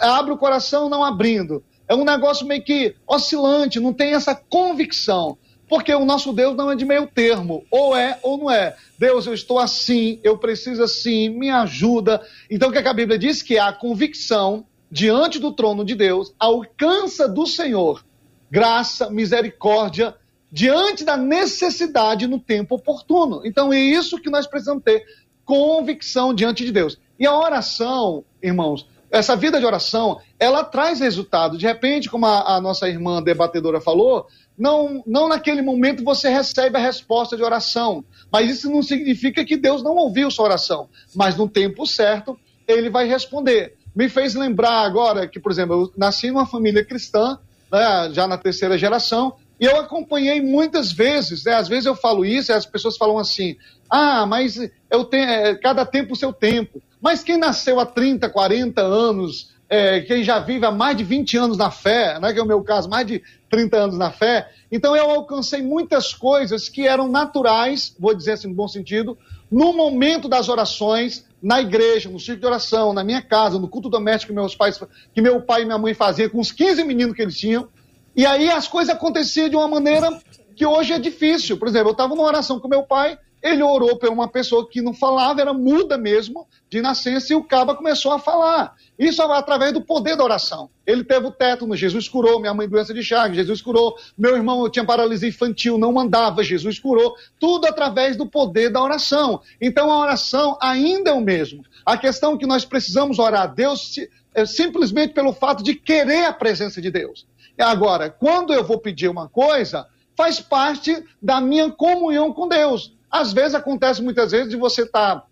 abre o coração não abrindo. É um negócio meio que oscilante, não tem essa convicção. Porque o nosso Deus não é de meio termo, ou é ou não é. Deus, eu estou assim, eu preciso assim, me ajuda. Então o que, é que a Bíblia diz? Que a convicção diante do trono de Deus alcança do Senhor graça, misericórdia, diante da necessidade no tempo oportuno. Então é isso que nós precisamos ter, convicção diante de Deus. E a oração, irmãos, essa vida de oração, ela traz resultado. De repente, como a, a nossa irmã debatedora falou, não, não naquele momento você recebe a resposta de oração. Mas isso não significa que Deus não ouviu sua oração. Mas no tempo certo, ele vai responder. Me fez lembrar agora que, por exemplo, eu nasci numa família cristã, né, já na terceira geração, e eu acompanhei muitas vezes, né, às vezes eu falo isso e as pessoas falam assim: ah, mas eu tenho, é, cada tempo o seu tempo. Mas quem nasceu há 30, 40 anos, é, quem já vive há mais de 20 anos na fé, né, que é o meu caso, mais de 30 anos na fé, então eu alcancei muitas coisas que eram naturais, vou dizer assim no bom sentido, no momento das orações, na igreja, no círculo de oração, na minha casa, no culto doméstico que meus pais, que meu pai e minha mãe faziam com os 15 meninos que eles tinham. E aí as coisas aconteciam de uma maneira que hoje é difícil. Por exemplo, eu estava numa oração com meu pai ele orou por uma pessoa que não falava, era muda mesmo, de nascença, e o caba começou a falar. Isso através do poder da oração. Ele teve o tétano, Jesus curou, minha mãe doença de Chagas, Jesus curou, meu irmão tinha paralisia infantil, não mandava, Jesus curou. Tudo através do poder da oração. Então a oração ainda é o mesmo. A questão é que nós precisamos orar a Deus é simplesmente pelo fato de querer a presença de Deus. Agora, quando eu vou pedir uma coisa, faz parte da minha comunhão com Deus. Às vezes acontece muitas vezes de você estar tá,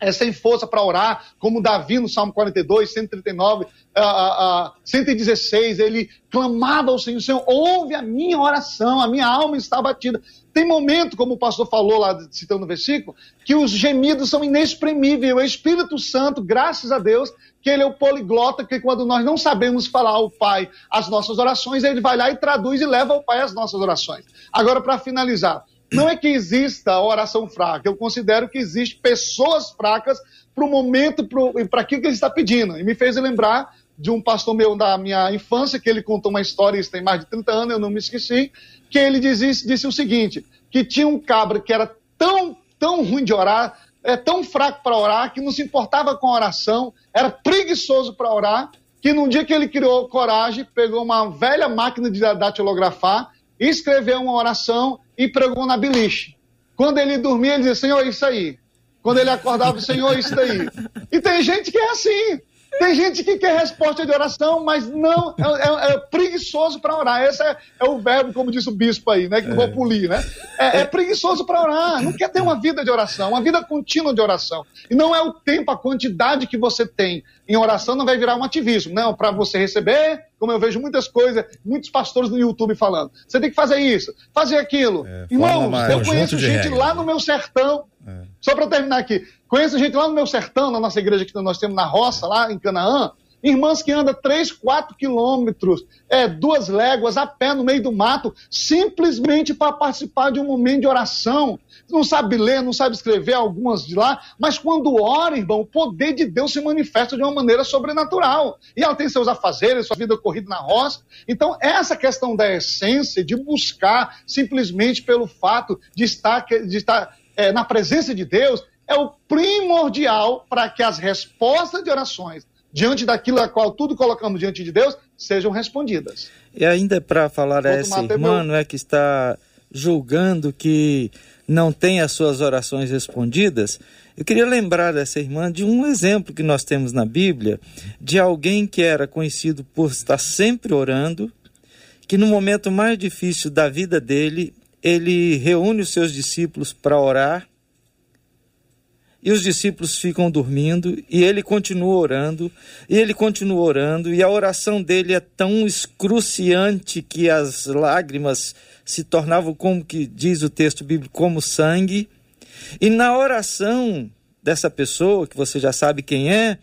é, sem força para orar, como Davi no Salmo 42, 139, uh, uh, 116, ele clamava ao Senhor, Senhor, ouve a minha oração, a minha alma está batida. Tem momento, como o pastor falou lá, citando o versículo, que os gemidos são inexprimíveis. O Espírito Santo, graças a Deus, que ele é o poliglota, que quando nós não sabemos falar ao Pai as nossas orações, ele vai lá e traduz e leva ao Pai as nossas orações. Agora, para finalizar, não é que exista oração fraca, eu considero que existe pessoas fracas para o momento, para aquilo que ele está pedindo. E me fez lembrar de um pastor meu da minha infância, que ele contou uma história, isso tem mais de 30 anos, eu não me esqueci, que ele disse, disse o seguinte, que tinha um cabra que era tão, tão ruim de orar, é tão fraco para orar, que não se importava com a oração, era preguiçoso para orar, que num dia que ele criou coragem, pegou uma velha máquina de datilografar, escreveu uma oração e pregou na beliche. Quando ele dormia, ele dizia, Senhor, isso aí. Quando ele acordava, Senhor, isso aí. E tem gente que é assim. Tem gente que quer resposta de oração, mas não é, é, é preguiçoso para orar. Esse é, é, o verbo, como disse o bispo aí, né? Que não vou é. polir, né? É, é, preguiçoso para orar. Não quer ter uma vida de oração, uma vida contínua de oração. E não é o tempo, a quantidade que você tem em oração não vai virar um ativismo, não. Para você receber, como eu vejo muitas coisas, muitos pastores no YouTube falando. Você tem que fazer isso, fazer aquilo. É, Irmãos, eu conheço gente lá no meu sertão. Só para terminar aqui. Conheço gente lá no meu sertão, na nossa igreja que nós temos na roça, lá em Canaã, irmãs que andam 3, 4 quilômetros, é, duas léguas a pé no meio do mato, simplesmente para participar de um momento de oração. Não sabe ler, não sabe escrever, algumas de lá, mas quando ora, irmão, o poder de Deus se manifesta de uma maneira sobrenatural. E ela tem seus afazeres, sua vida corrida na roça. Então, essa questão da essência, de buscar simplesmente pelo fato de estar, de estar é, na presença de Deus, é o primordial para que as respostas de orações diante daquilo a qual tudo colocamos diante de Deus sejam respondidas. E ainda para falar a essa irmã, meu... não é que está julgando que não tem as suas orações respondidas, eu queria lembrar dessa irmã de um exemplo que nós temos na Bíblia de alguém que era conhecido por estar sempre orando, que no momento mais difícil da vida dele, ele reúne os seus discípulos para orar e os discípulos ficam dormindo, e ele continua orando, e ele continua orando, e a oração dele é tão excruciante que as lágrimas se tornavam, como que diz o texto bíblico, como sangue. E na oração dessa pessoa, que você já sabe quem é,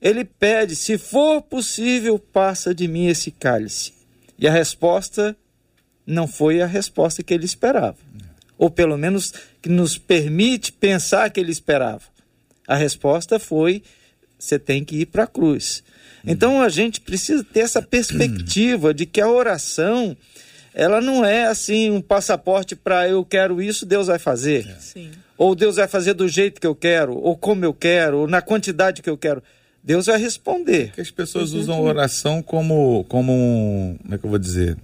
ele pede: se for possível, passa de mim esse cálice. E a resposta não foi a resposta que ele esperava ou pelo menos que nos permite pensar que ele esperava? A resposta foi: você tem que ir para a cruz. Então a gente precisa ter essa perspectiva de que a oração ela não é assim um passaporte para eu quero isso, Deus vai fazer. Sim. Ou Deus vai fazer do jeito que eu quero, ou como eu quero, ou na quantidade que eu quero. Deus vai responder. Porque as pessoas usam a oração como, como um, como é que eu vou dizer?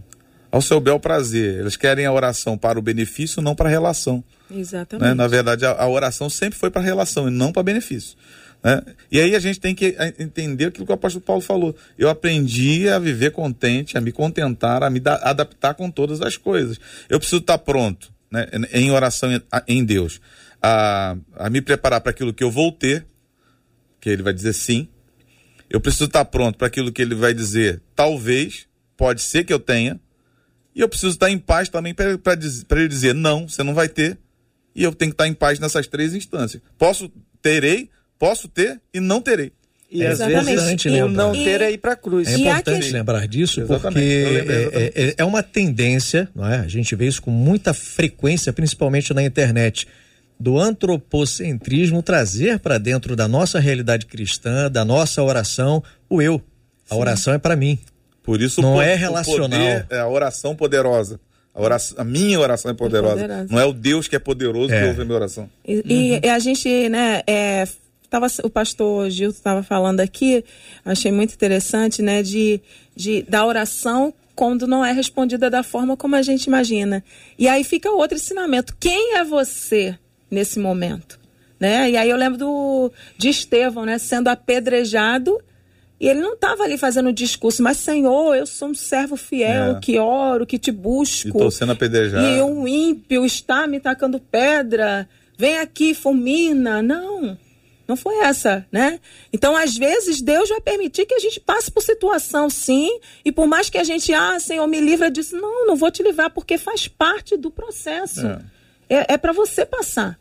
Ao seu bel prazer. Eles querem a oração para o benefício, não para a relação. Exatamente. Né? Na verdade, a, a, oração sempre foi para a relação e não para benefício. Né? E aí a gente tem que entender aquilo que o apóstolo Paulo falou. Eu aprendi a viver contente, a me contentar, a me da, adaptar com todas as coisas. Eu preciso estar pronto né? em oração em Deus, a, a me preparar para aquilo que eu vou ter, que ele vai dizer sim. Eu preciso estar pronto para aquilo que ele vai dizer talvez, pode ser que eu tenha e eu preciso estar em paz também para ele dizer: não, você não vai ter. E eu tenho que estar em paz nessas três instâncias. Posso, terei, posso ter e não terei. E é às vezes o não ter é ir para a cruz. É importante lembrar disso porque é, é, é, uma tendência, não é? a gente vê isso com muita frequência, principalmente na internet, do antropocentrismo trazer para dentro da nossa realidade cristã, da nossa oração, o eu. A Sim. oração é para mim. Por isso não é relacional. Poder, é a oração poderosa. A, oração, a minha oração é poderosa. É poderosa. Não é o Deus que é poderoso É. que ouve a minha oração. E, e- e a gente, né, é, tava, o pastor Gil estava falando aqui, achei muito interessante, né, de, de da oração quando não é respondida da forma como a gente imagina. E aí fica outro ensinamento. Quem é você nesse momento? Né? E aí eu lembro do, de Estevão, né, sendo apedrejado e ele não estava ali fazendo discurso, mas Senhor, eu sou um servo fiel, É. que oro, que te busco. E tô sendo apedrejado. E um ímpio está me tacando pedra. Vem aqui, fulmina. Não, não foi essa, né? Então, às vezes, Deus vai permitir que a gente passe por situação, sim. E por mais que a gente, ah, Senhor, me livra disso. Não, não vou te livrar, porque faz parte do processo. É, é para você passar.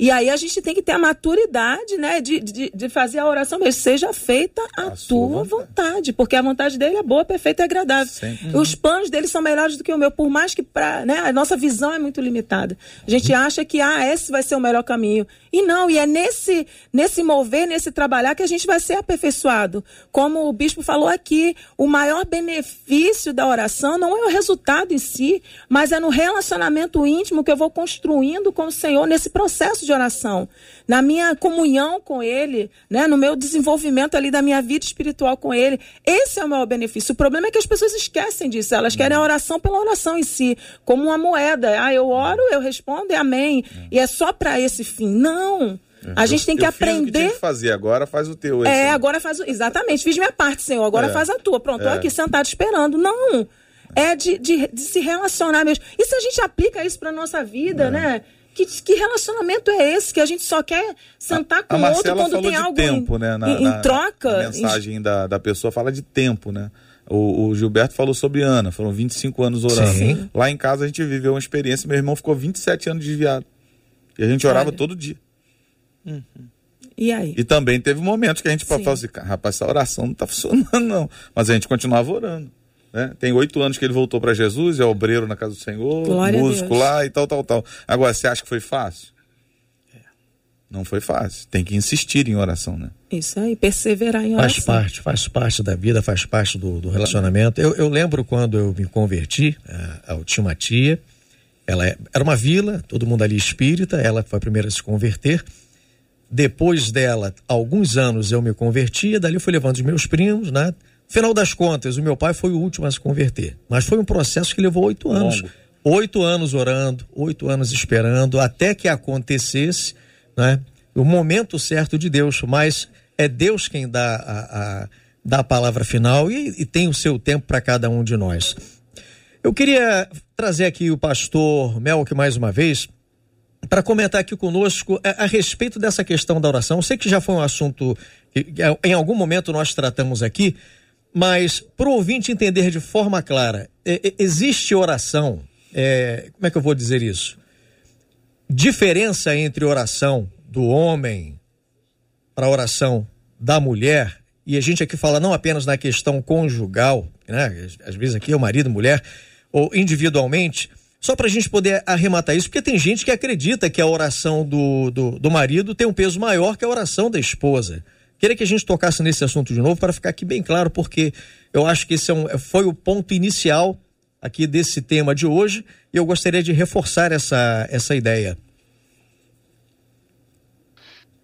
E aí a gente tem que ter a maturidade, né, de, de, de fazer a oração mesmo. Seja feita a, A tua vontade. porque a vontade dele é boa, perfeita e agradável. Sempre. Os planos dele são melhores do que o meu, por mais que pra, né, a nossa visão é muito limitada. A gente acha que ah, esse vai ser o melhor caminho. E não, e é nesse, nesse mover, nesse trabalhar que a gente vai ser aperfeiçoado. Como o bispo falou aqui, o maior benefício da oração não é o resultado em si, mas é no relacionamento íntimo que eu vou construindo com o Senhor nesse processo de oração. Na minha comunhão com Ele, né, no meu desenvolvimento ali da minha vida espiritual com Ele. Esse é o maior benefício. O problema é que as pessoas esquecem disso. Elas querem a oração pela oração em si, como uma moeda. Ah, eu oro, eu respondo, é amém. E é só para esse fim. Não. A gente tem que Eu fiz o que aprender. que fazer, agora faz o teu. É, esse. agora faz. o- Exatamente, fiz minha parte, Senhor. Agora É. faz a tua. Pronto, tô É. aqui sentado esperando. Não. É de, de, de se relacionar mesmo. E se a gente aplica isso pra nossa vida, É. né? Que, que relacionamento é esse que a gente só quer sentar com A o outro quando falou tem de algo tempo, em, né? Na, em- em na- troca? na mensagem da, da pessoa fala de tempo, né? O, o Gilberto falou sobre Ana, foram 25 anos orando. Sim. Lá em casa a gente viveu uma experiência, meu irmão ficou 27 anos desviado. E a gente orava Olha. todo dia. E aí? E também teve momentos que a gente Sim. falou assim, "Cara, rapaz, essa oração não tá <laughs> funcionando, não. Mas a gente continuava orando. Né? Tem oito anos que ele voltou para Jesus, é obreiro na casa do Senhor, Glória músico lá e tal, tal, tal. Agora, você acha que foi fácil? Não foi fácil. Tem que insistir em oração, né? Isso aí, perseverar em oração. Faz parte, faz parte da vida, faz parte do, do relacionamento. Eu, eu lembro quando eu me converti, a, eu tinha uma tia, ela é- era uma vila, todo mundo ali espírita, ela foi a primeira a se converter. Depois dela, alguns anos eu me converti, dali eu fui levando os meus primos, né? Final das contas, o meu pai foi o último a se converter. Mas foi um processo que levou oito anos. Longo. Oito anos orando, oito anos esperando, até que acontecesse, né? O momento certo de Deus. Mas é Deus quem dá a, a, dá a palavra final e, e tem o seu tempo para cada um de nós. Eu queria trazer aqui o pastor Melk mais uma vez para comentar aqui conosco a, a respeito dessa questão da oração. Eu sei que já foi um assunto que, que, em algum momento nós tratamos aqui, mas para o ouvinte entender de forma clara, é, existe oração, é, como é que eu vou dizer isso? Diferença entre oração do homem para oração da mulher, e a gente aqui fala não apenas na questão conjugal, né? às vezes aqui é o marido, mulher, ou individualmente, só para a gente poder arrematar isso, porque tem gente que acredita que a oração do, do, do marido tem um peso maior que a oração da esposa. Queria que a gente tocasse nesse assunto de novo para ficar aqui bem claro, porque eu acho que esse é um, foi o ponto inicial aqui desse tema de hoje e eu gostaria de reforçar essa, essa ideia.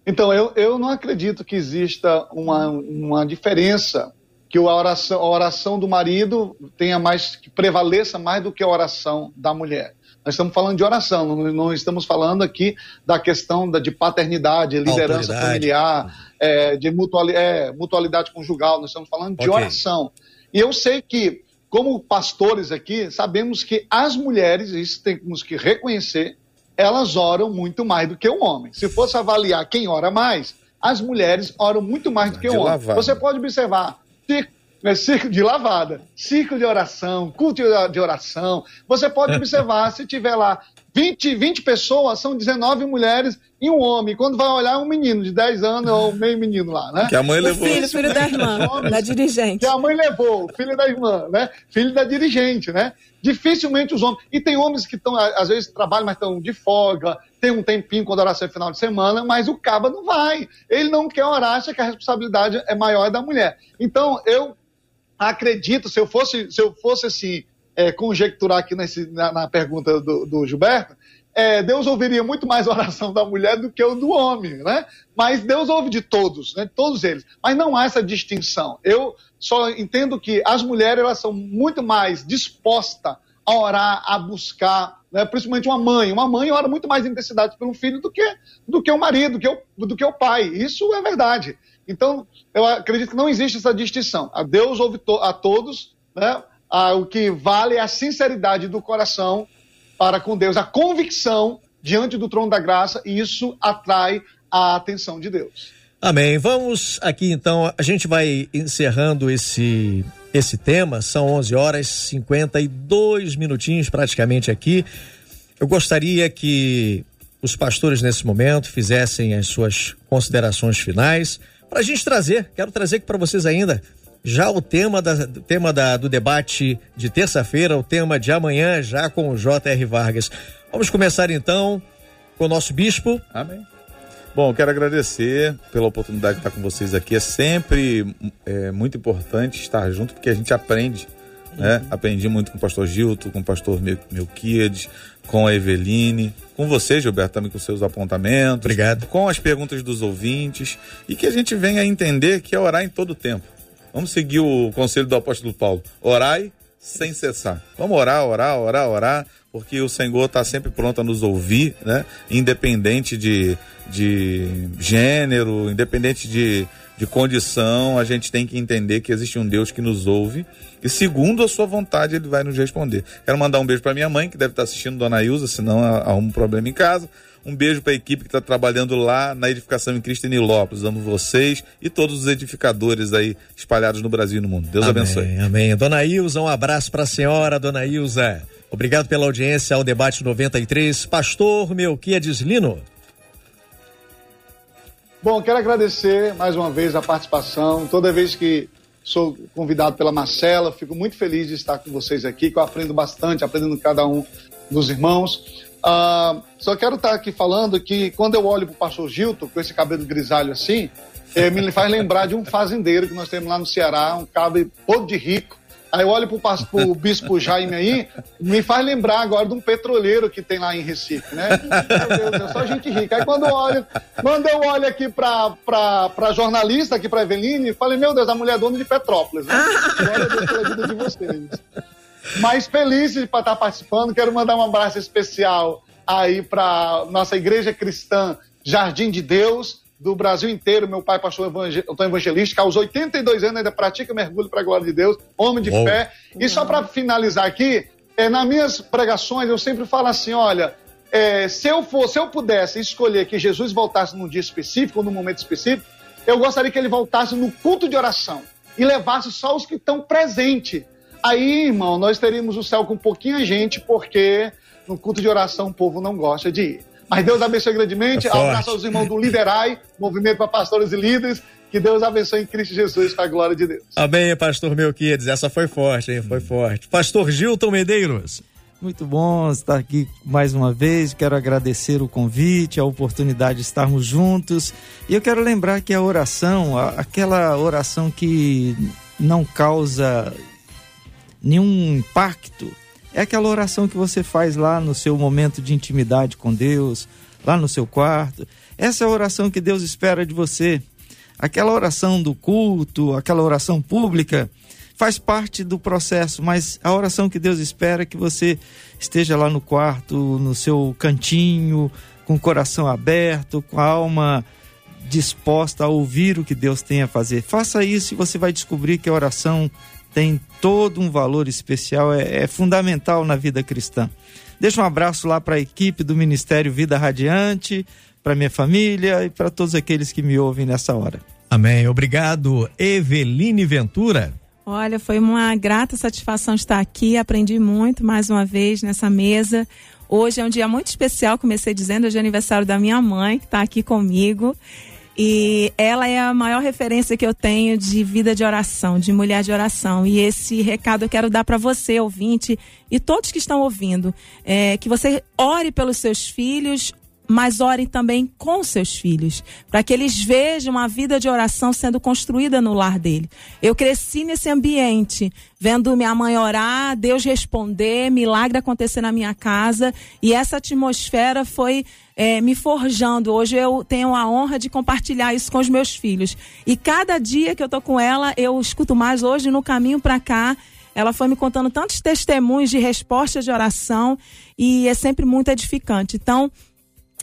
Então, eu, eu não acredito que exista uma, uma diferença que a oração, a oração do marido tenha mais, que prevaleça mais do que a oração da mulher. Nós estamos falando de oração, não, não estamos falando aqui da questão da, de paternidade, liderança Autoridade. familiar, é, de mutuali, é, mutualidade conjugal, nós estamos falando de oração. E eu sei que, como pastores aqui, sabemos que as mulheres, isso temos que reconhecer, elas oram muito mais do que o homem. Se fosse avaliar quem ora mais, as mulheres oram muito mais do que o homem. lavada. Você pode observar, cir- é, círculo de lavada, círculo de oração, culto de oração. Você pode <laughs> observar, se tiver lá 20, 20 pessoas, são 19 mulheres e um homem. Quando vai olhar, um menino de 10 anos ou meio menino lá, né? Que a mãe O levou. filho, filho da irmã, <laughs> da dirigente. que a mãe levou, filho da irmã, né? Filho da dirigente, né? Dificilmente os homens. E tem homens que estão, às vezes, trabalham, mas estão de folga, tem um tempinho quando oração é final de semana, mas o caba não vai. Ele não quer orar, acha que a responsabilidade é maior da mulher. Então, eu acredito, se eu fosse, se eu fosse assim, é, conjecturar aqui nesse, na, na pergunta do, do Gilberto, é, Deus ouviria muito mais a oração da mulher do que o do homem, né? Mas Deus ouve de todos, né? Todos eles. Mas não há essa distinção. Eu só entendo que as mulheres elas são muito mais dispostas a orar, a buscar, né? principalmente uma mãe. Uma mãe ora muito mais intensidade pelo filho do que, do que o marido, do que o, do que o pai. Isso é verdade. Então, eu acredito que não existe essa distinção. A Deus ouve to a todos, né? Ah, o que vale é a sinceridade do coração para com Deus, a convicção diante do trono da graça, e isso atrai a atenção de Deus. Amém. Vamos aqui então, a gente vai encerrando esse esse tema, são 11 horas 52 minutinhos praticamente aqui. Eu gostaria que os pastores nesse momento fizessem as suas considerações finais para a gente trazer, quero trazer aqui para vocês ainda já o tema, da, tema da, do debate de terça-feira, o tema de amanhã, já com o J.R. Vargas. Vamos começar então com o nosso bispo. Amém. Bom, quero agradecer pela oportunidade de estar com vocês aqui. É sempre é, muito importante estar junto, porque a gente aprende. Né? Uhum. Aprendi muito com o pastor Gilto, com o pastor Melquiades, com a Eveline, com você, Gilberto, também com seus apontamentos. Obrigado. Com as perguntas dos ouvintes. E que a gente venha entender que é orar em todo tempo. Vamos seguir o conselho do apóstolo Paulo. Orai sem cessar. Vamos orar, orar, orar, orar, porque o Senhor está sempre pronto a nos ouvir, né? Independente de, de gênero, independente de, de condição, a gente tem que entender que existe um Deus que nos ouve e segundo a sua vontade ele vai nos responder. Quero mandar um beijo para minha mãe que deve estar assistindo Dona Ilza, senão arruma um problema em casa. Um beijo para a equipe que está trabalhando lá na edificação em Cristo em Nilópolis. Amo vocês e todos os edificadores aí espalhados no Brasil e no mundo. Deus amém, abençoe. Amém. Dona Ilza, um abraço para a senhora, Dona Ilza. Obrigado pela audiência ao debate 93. Pastor Melquiades Lino. Bom, quero agradecer mais uma vez a participação. Toda vez que sou convidado pela Marcela, fico muito feliz de estar com vocês aqui, que eu aprendo bastante, aprendendo cada um dos irmãos. Uh, só quero estar aqui falando que quando eu olho para o pastor Gilton, com esse cabelo grisalho assim, eh, me faz lembrar de um fazendeiro que nós temos lá no Ceará, um cabelo todo de rico. Aí eu olho para o bispo Jaime aí, me faz lembrar agora de um petroleiro que tem lá em Recife, né? Meu Deus, é só gente rica. Aí quando eu olho, quando eu olho aqui para jornalista, aqui para Eveline, falei, meu Deus, a mulher é dona de Petrópolis, né? Glória a Deus pela vida de vocês. Mas feliz de estar participando, quero mandar um abraço especial aí para nossa igreja cristã Jardim de Deus, do Brasil inteiro. Meu pai, pastor evangelista, aos 82 anos ainda pratica mergulho para a glória de Deus, homem de fé. E só para finalizar aqui, é, nas minhas pregações eu sempre falo assim: olha, é, se eu for, se eu pudesse escolher que Jesus voltasse num dia específico, ou num momento específico, eu gostaria que ele voltasse no culto de oração e levasse só os que estão presentes Aí, irmão, nós teríamos o céu com pouquinha gente, porque no culto de oração o povo não gosta de ir. Mas Deus abençoe grandemente. É Abraço aos irmãos do Liderai, movimento para pastores e líderes. Que Deus abençoe em Cristo Jesus, para a glória de Deus. Amém, pastor Melquiades. Essa foi forte, hein? Foi forte. Pastor Gilton Medeiros. Muito bom estar aqui mais uma vez. Quero agradecer o convite, a oportunidade de estarmos juntos. E eu quero lembrar que a oração, aquela oração que não causa nenhum impacto, é aquela oração que você faz lá no seu momento de intimidade com Deus, lá no seu quarto. Essa é a oração que Deus espera de você. Aquela oração do culto, aquela oração pública, faz parte do processo, mas a oração que Deus espera é que você esteja lá no quarto, no seu cantinho, com o coração aberto, com a alma disposta a ouvir o que Deus tem a fazer. Faça isso e você vai descobrir que a oração tem todo um valor especial, é, é fundamental na vida cristã. Deixa um abraço lá para a equipe do Ministério Vida Radiante, para minha família e para todos aqueles que me ouvem nessa hora. Amém. Obrigado, Eveline Ventura. Olha, foi uma grata satisfação estar aqui. Aprendi muito mais uma vez nessa mesa. Hoje é um dia muito especial, comecei dizendo, hoje é aniversário da minha mãe, que está aqui comigo. E ela é a maior referência que eu tenho de vida de oração, de mulher de oração. E esse recado eu quero dar para você, ouvinte, e todos que estão ouvindo. É, que você ore pelos seus filhos, mas orem também com seus filhos, para que eles vejam uma vida de oração sendo construída no lar dele. Eu cresci nesse ambiente, vendo minha mãe orar, Deus responder, milagre acontecer na minha casa, e essa atmosfera foi é, me forjando. Hoje eu tenho a honra de compartilhar isso com os meus filhos. E cada dia que eu tô com ela, eu escuto mais. Hoje, no caminho para cá, ela foi me contando tantos testemunhos de respostas de oração e é sempre muito edificante. Então,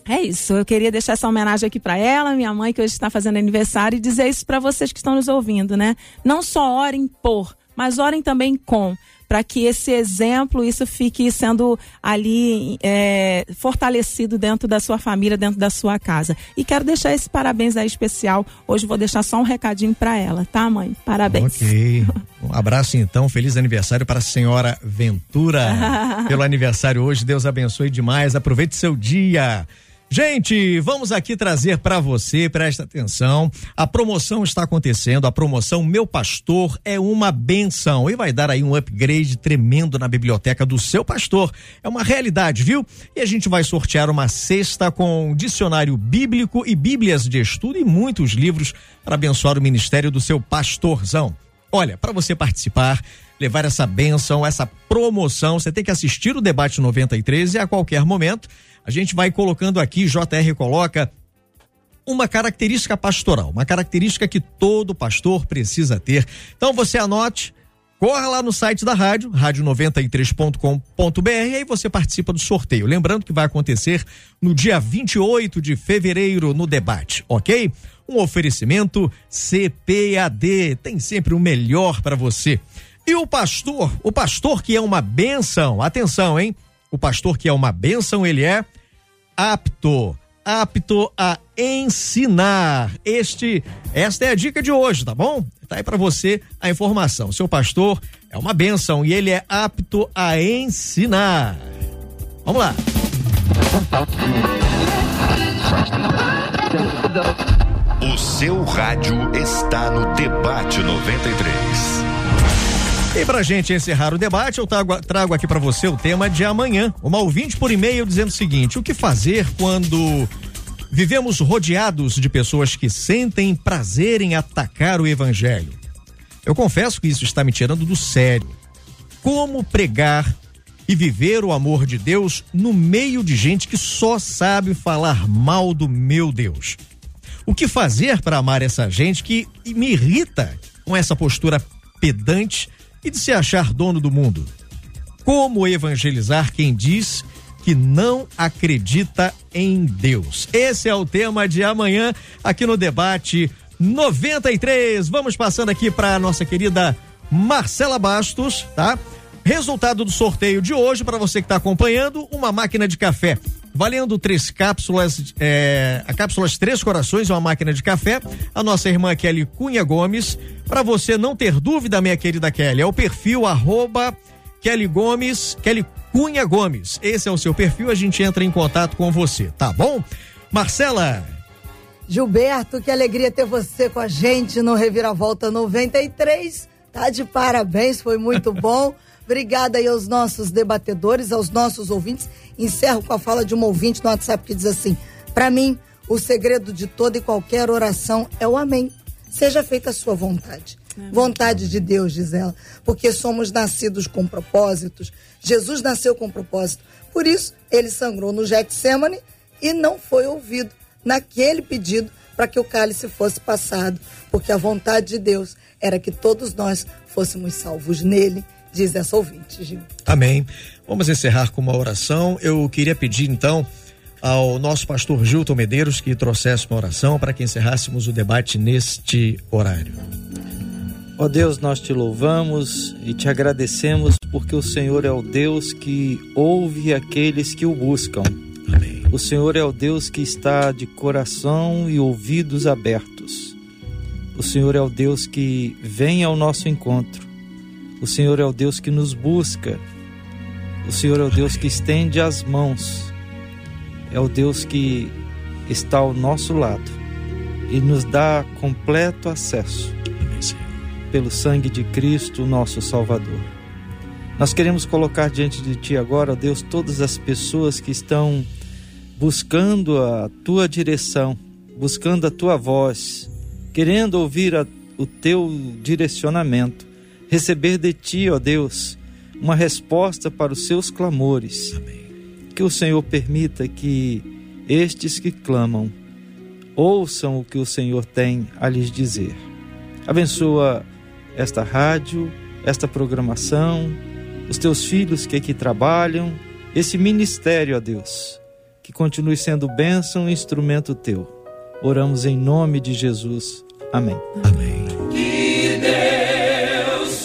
é isso. Eu queria deixar essa homenagem aqui para ela, minha mãe que hoje está fazendo aniversário, e dizer isso para vocês que estão nos ouvindo, né? Não só orem por, mas orem também com, para que esse exemplo, isso fique sendo ali é, fortalecido dentro da sua família, dentro da sua casa. E quero deixar esse parabéns aí especial. Hoje vou deixar só um recadinho para ela, tá, mãe? Parabéns. Ok. <laughs> Um abraço então, feliz aniversário para a senhora Ventura. <laughs> Pelo aniversário hoje, Deus abençoe demais. Aproveite seu dia. Gente, vamos aqui trazer para você, presta atenção. A promoção está acontecendo, a promoção Meu Pastor é uma benção e vai dar aí um upgrade tremendo na biblioteca do seu pastor. É uma realidade, viu? E a gente vai sortear uma cesta com dicionário bíblico e bíblias de estudo e muitos livros para abençoar o ministério do seu pastorzão. Olha, para você participar, levar essa benção, essa promoção, você tem que assistir o debate 93 e a qualquer momento a gente vai colocando aqui, JR coloca uma característica pastoral, uma característica que todo pastor precisa ter. Então você anote, corra lá no site da rádio, rádio93.com.br, e aí você participa do sorteio. Lembrando que vai acontecer no dia 28 de fevereiro no debate, ok? Um oferecimento CPAD, tem sempre o melhor para você. E o pastor, o pastor que é uma benção, atenção, hein? O pastor que é uma bênção, ele é apto, apto a ensinar. Este, esta é a dica de hoje, tá bom? Tá aí para você a informação. Seu pastor é uma bênção e ele é apto a ensinar. Vamos lá. O seu rádio está no Debate 93. E pra gente encerrar o debate, eu trago, trago aqui para você o tema de amanhã. Uma ouvinte por e-mail dizendo o seguinte: o que fazer quando vivemos rodeados de pessoas que sentem prazer em atacar o evangelho? Eu confesso que isso está me tirando do sério. Como pregar e viver o amor de Deus no meio de gente que só sabe falar mal do meu Deus? O que fazer para amar essa gente que me irrita com essa postura pedante e de se achar dono do mundo? Como evangelizar quem diz que não acredita em Deus? Esse é o tema de amanhã aqui no debate 93. Vamos passando aqui para nossa querida Marcela Bastos, tá? Resultado do sorteio de hoje para você que está acompanhando, uma máquina de café valendo três cápsulas, é, a cápsulas Três Corações, uma máquina de café. A nossa irmã Kelly Cunha Gomes. Para você não ter dúvida, minha querida Kelly, é o perfil arroba Kelly Gomes, Kelly Cunha Gomes. Esse é o seu perfil, a gente entra em contato com você, tá bom? Marcela. Gilberto, que alegria ter você com a gente no Reviravolta 93. Tá de parabéns, foi muito <laughs> bom. Obrigada aí aos nossos debatedores, aos nossos ouvintes. Encerro com a fala de um ouvinte no WhatsApp que diz assim: Para mim, o segredo de toda e qualquer oração é o amém. Seja feita a sua vontade. Vontade de Deus, diz ela, porque somos nascidos com propósitos. Jesus nasceu com propósito. Por isso, ele sangrou no Getsemane e não foi ouvido naquele pedido para que o cálice fosse passado, porque a vontade de Deus era que todos nós fôssemos salvos nele diz essa ouvinte, Gil. Amém. Vamos encerrar com uma oração. Eu queria pedir então ao nosso pastor Gilton Medeiros que trouxesse uma oração para que encerrássemos o debate neste horário. Ó oh Deus, nós te louvamos e te agradecemos porque o Senhor é o Deus que ouve aqueles que o buscam. Amém. O Senhor é o Deus que está de coração e ouvidos abertos. O Senhor é o Deus que vem ao nosso encontro o Senhor é o Deus que nos busca. O Senhor é o Deus que estende as mãos. É o Deus que está ao nosso lado e nos dá completo acesso pelo sangue de Cristo, nosso Salvador. Nós queremos colocar diante de Ti agora, Deus, todas as pessoas que estão buscando a tua direção, buscando a tua voz, querendo ouvir a, o teu direcionamento, receber de ti, ó Deus, uma resposta para os seus clamores. Amém. Que o Senhor permita que estes que clamam ouçam o que o Senhor tem a lhes dizer. Abençoa esta rádio, esta programação, os teus filhos que aqui trabalham, esse ministério, ó Deus, que continue sendo bênção e instrumento teu. Oramos em nome de Jesus. Amém. Amém.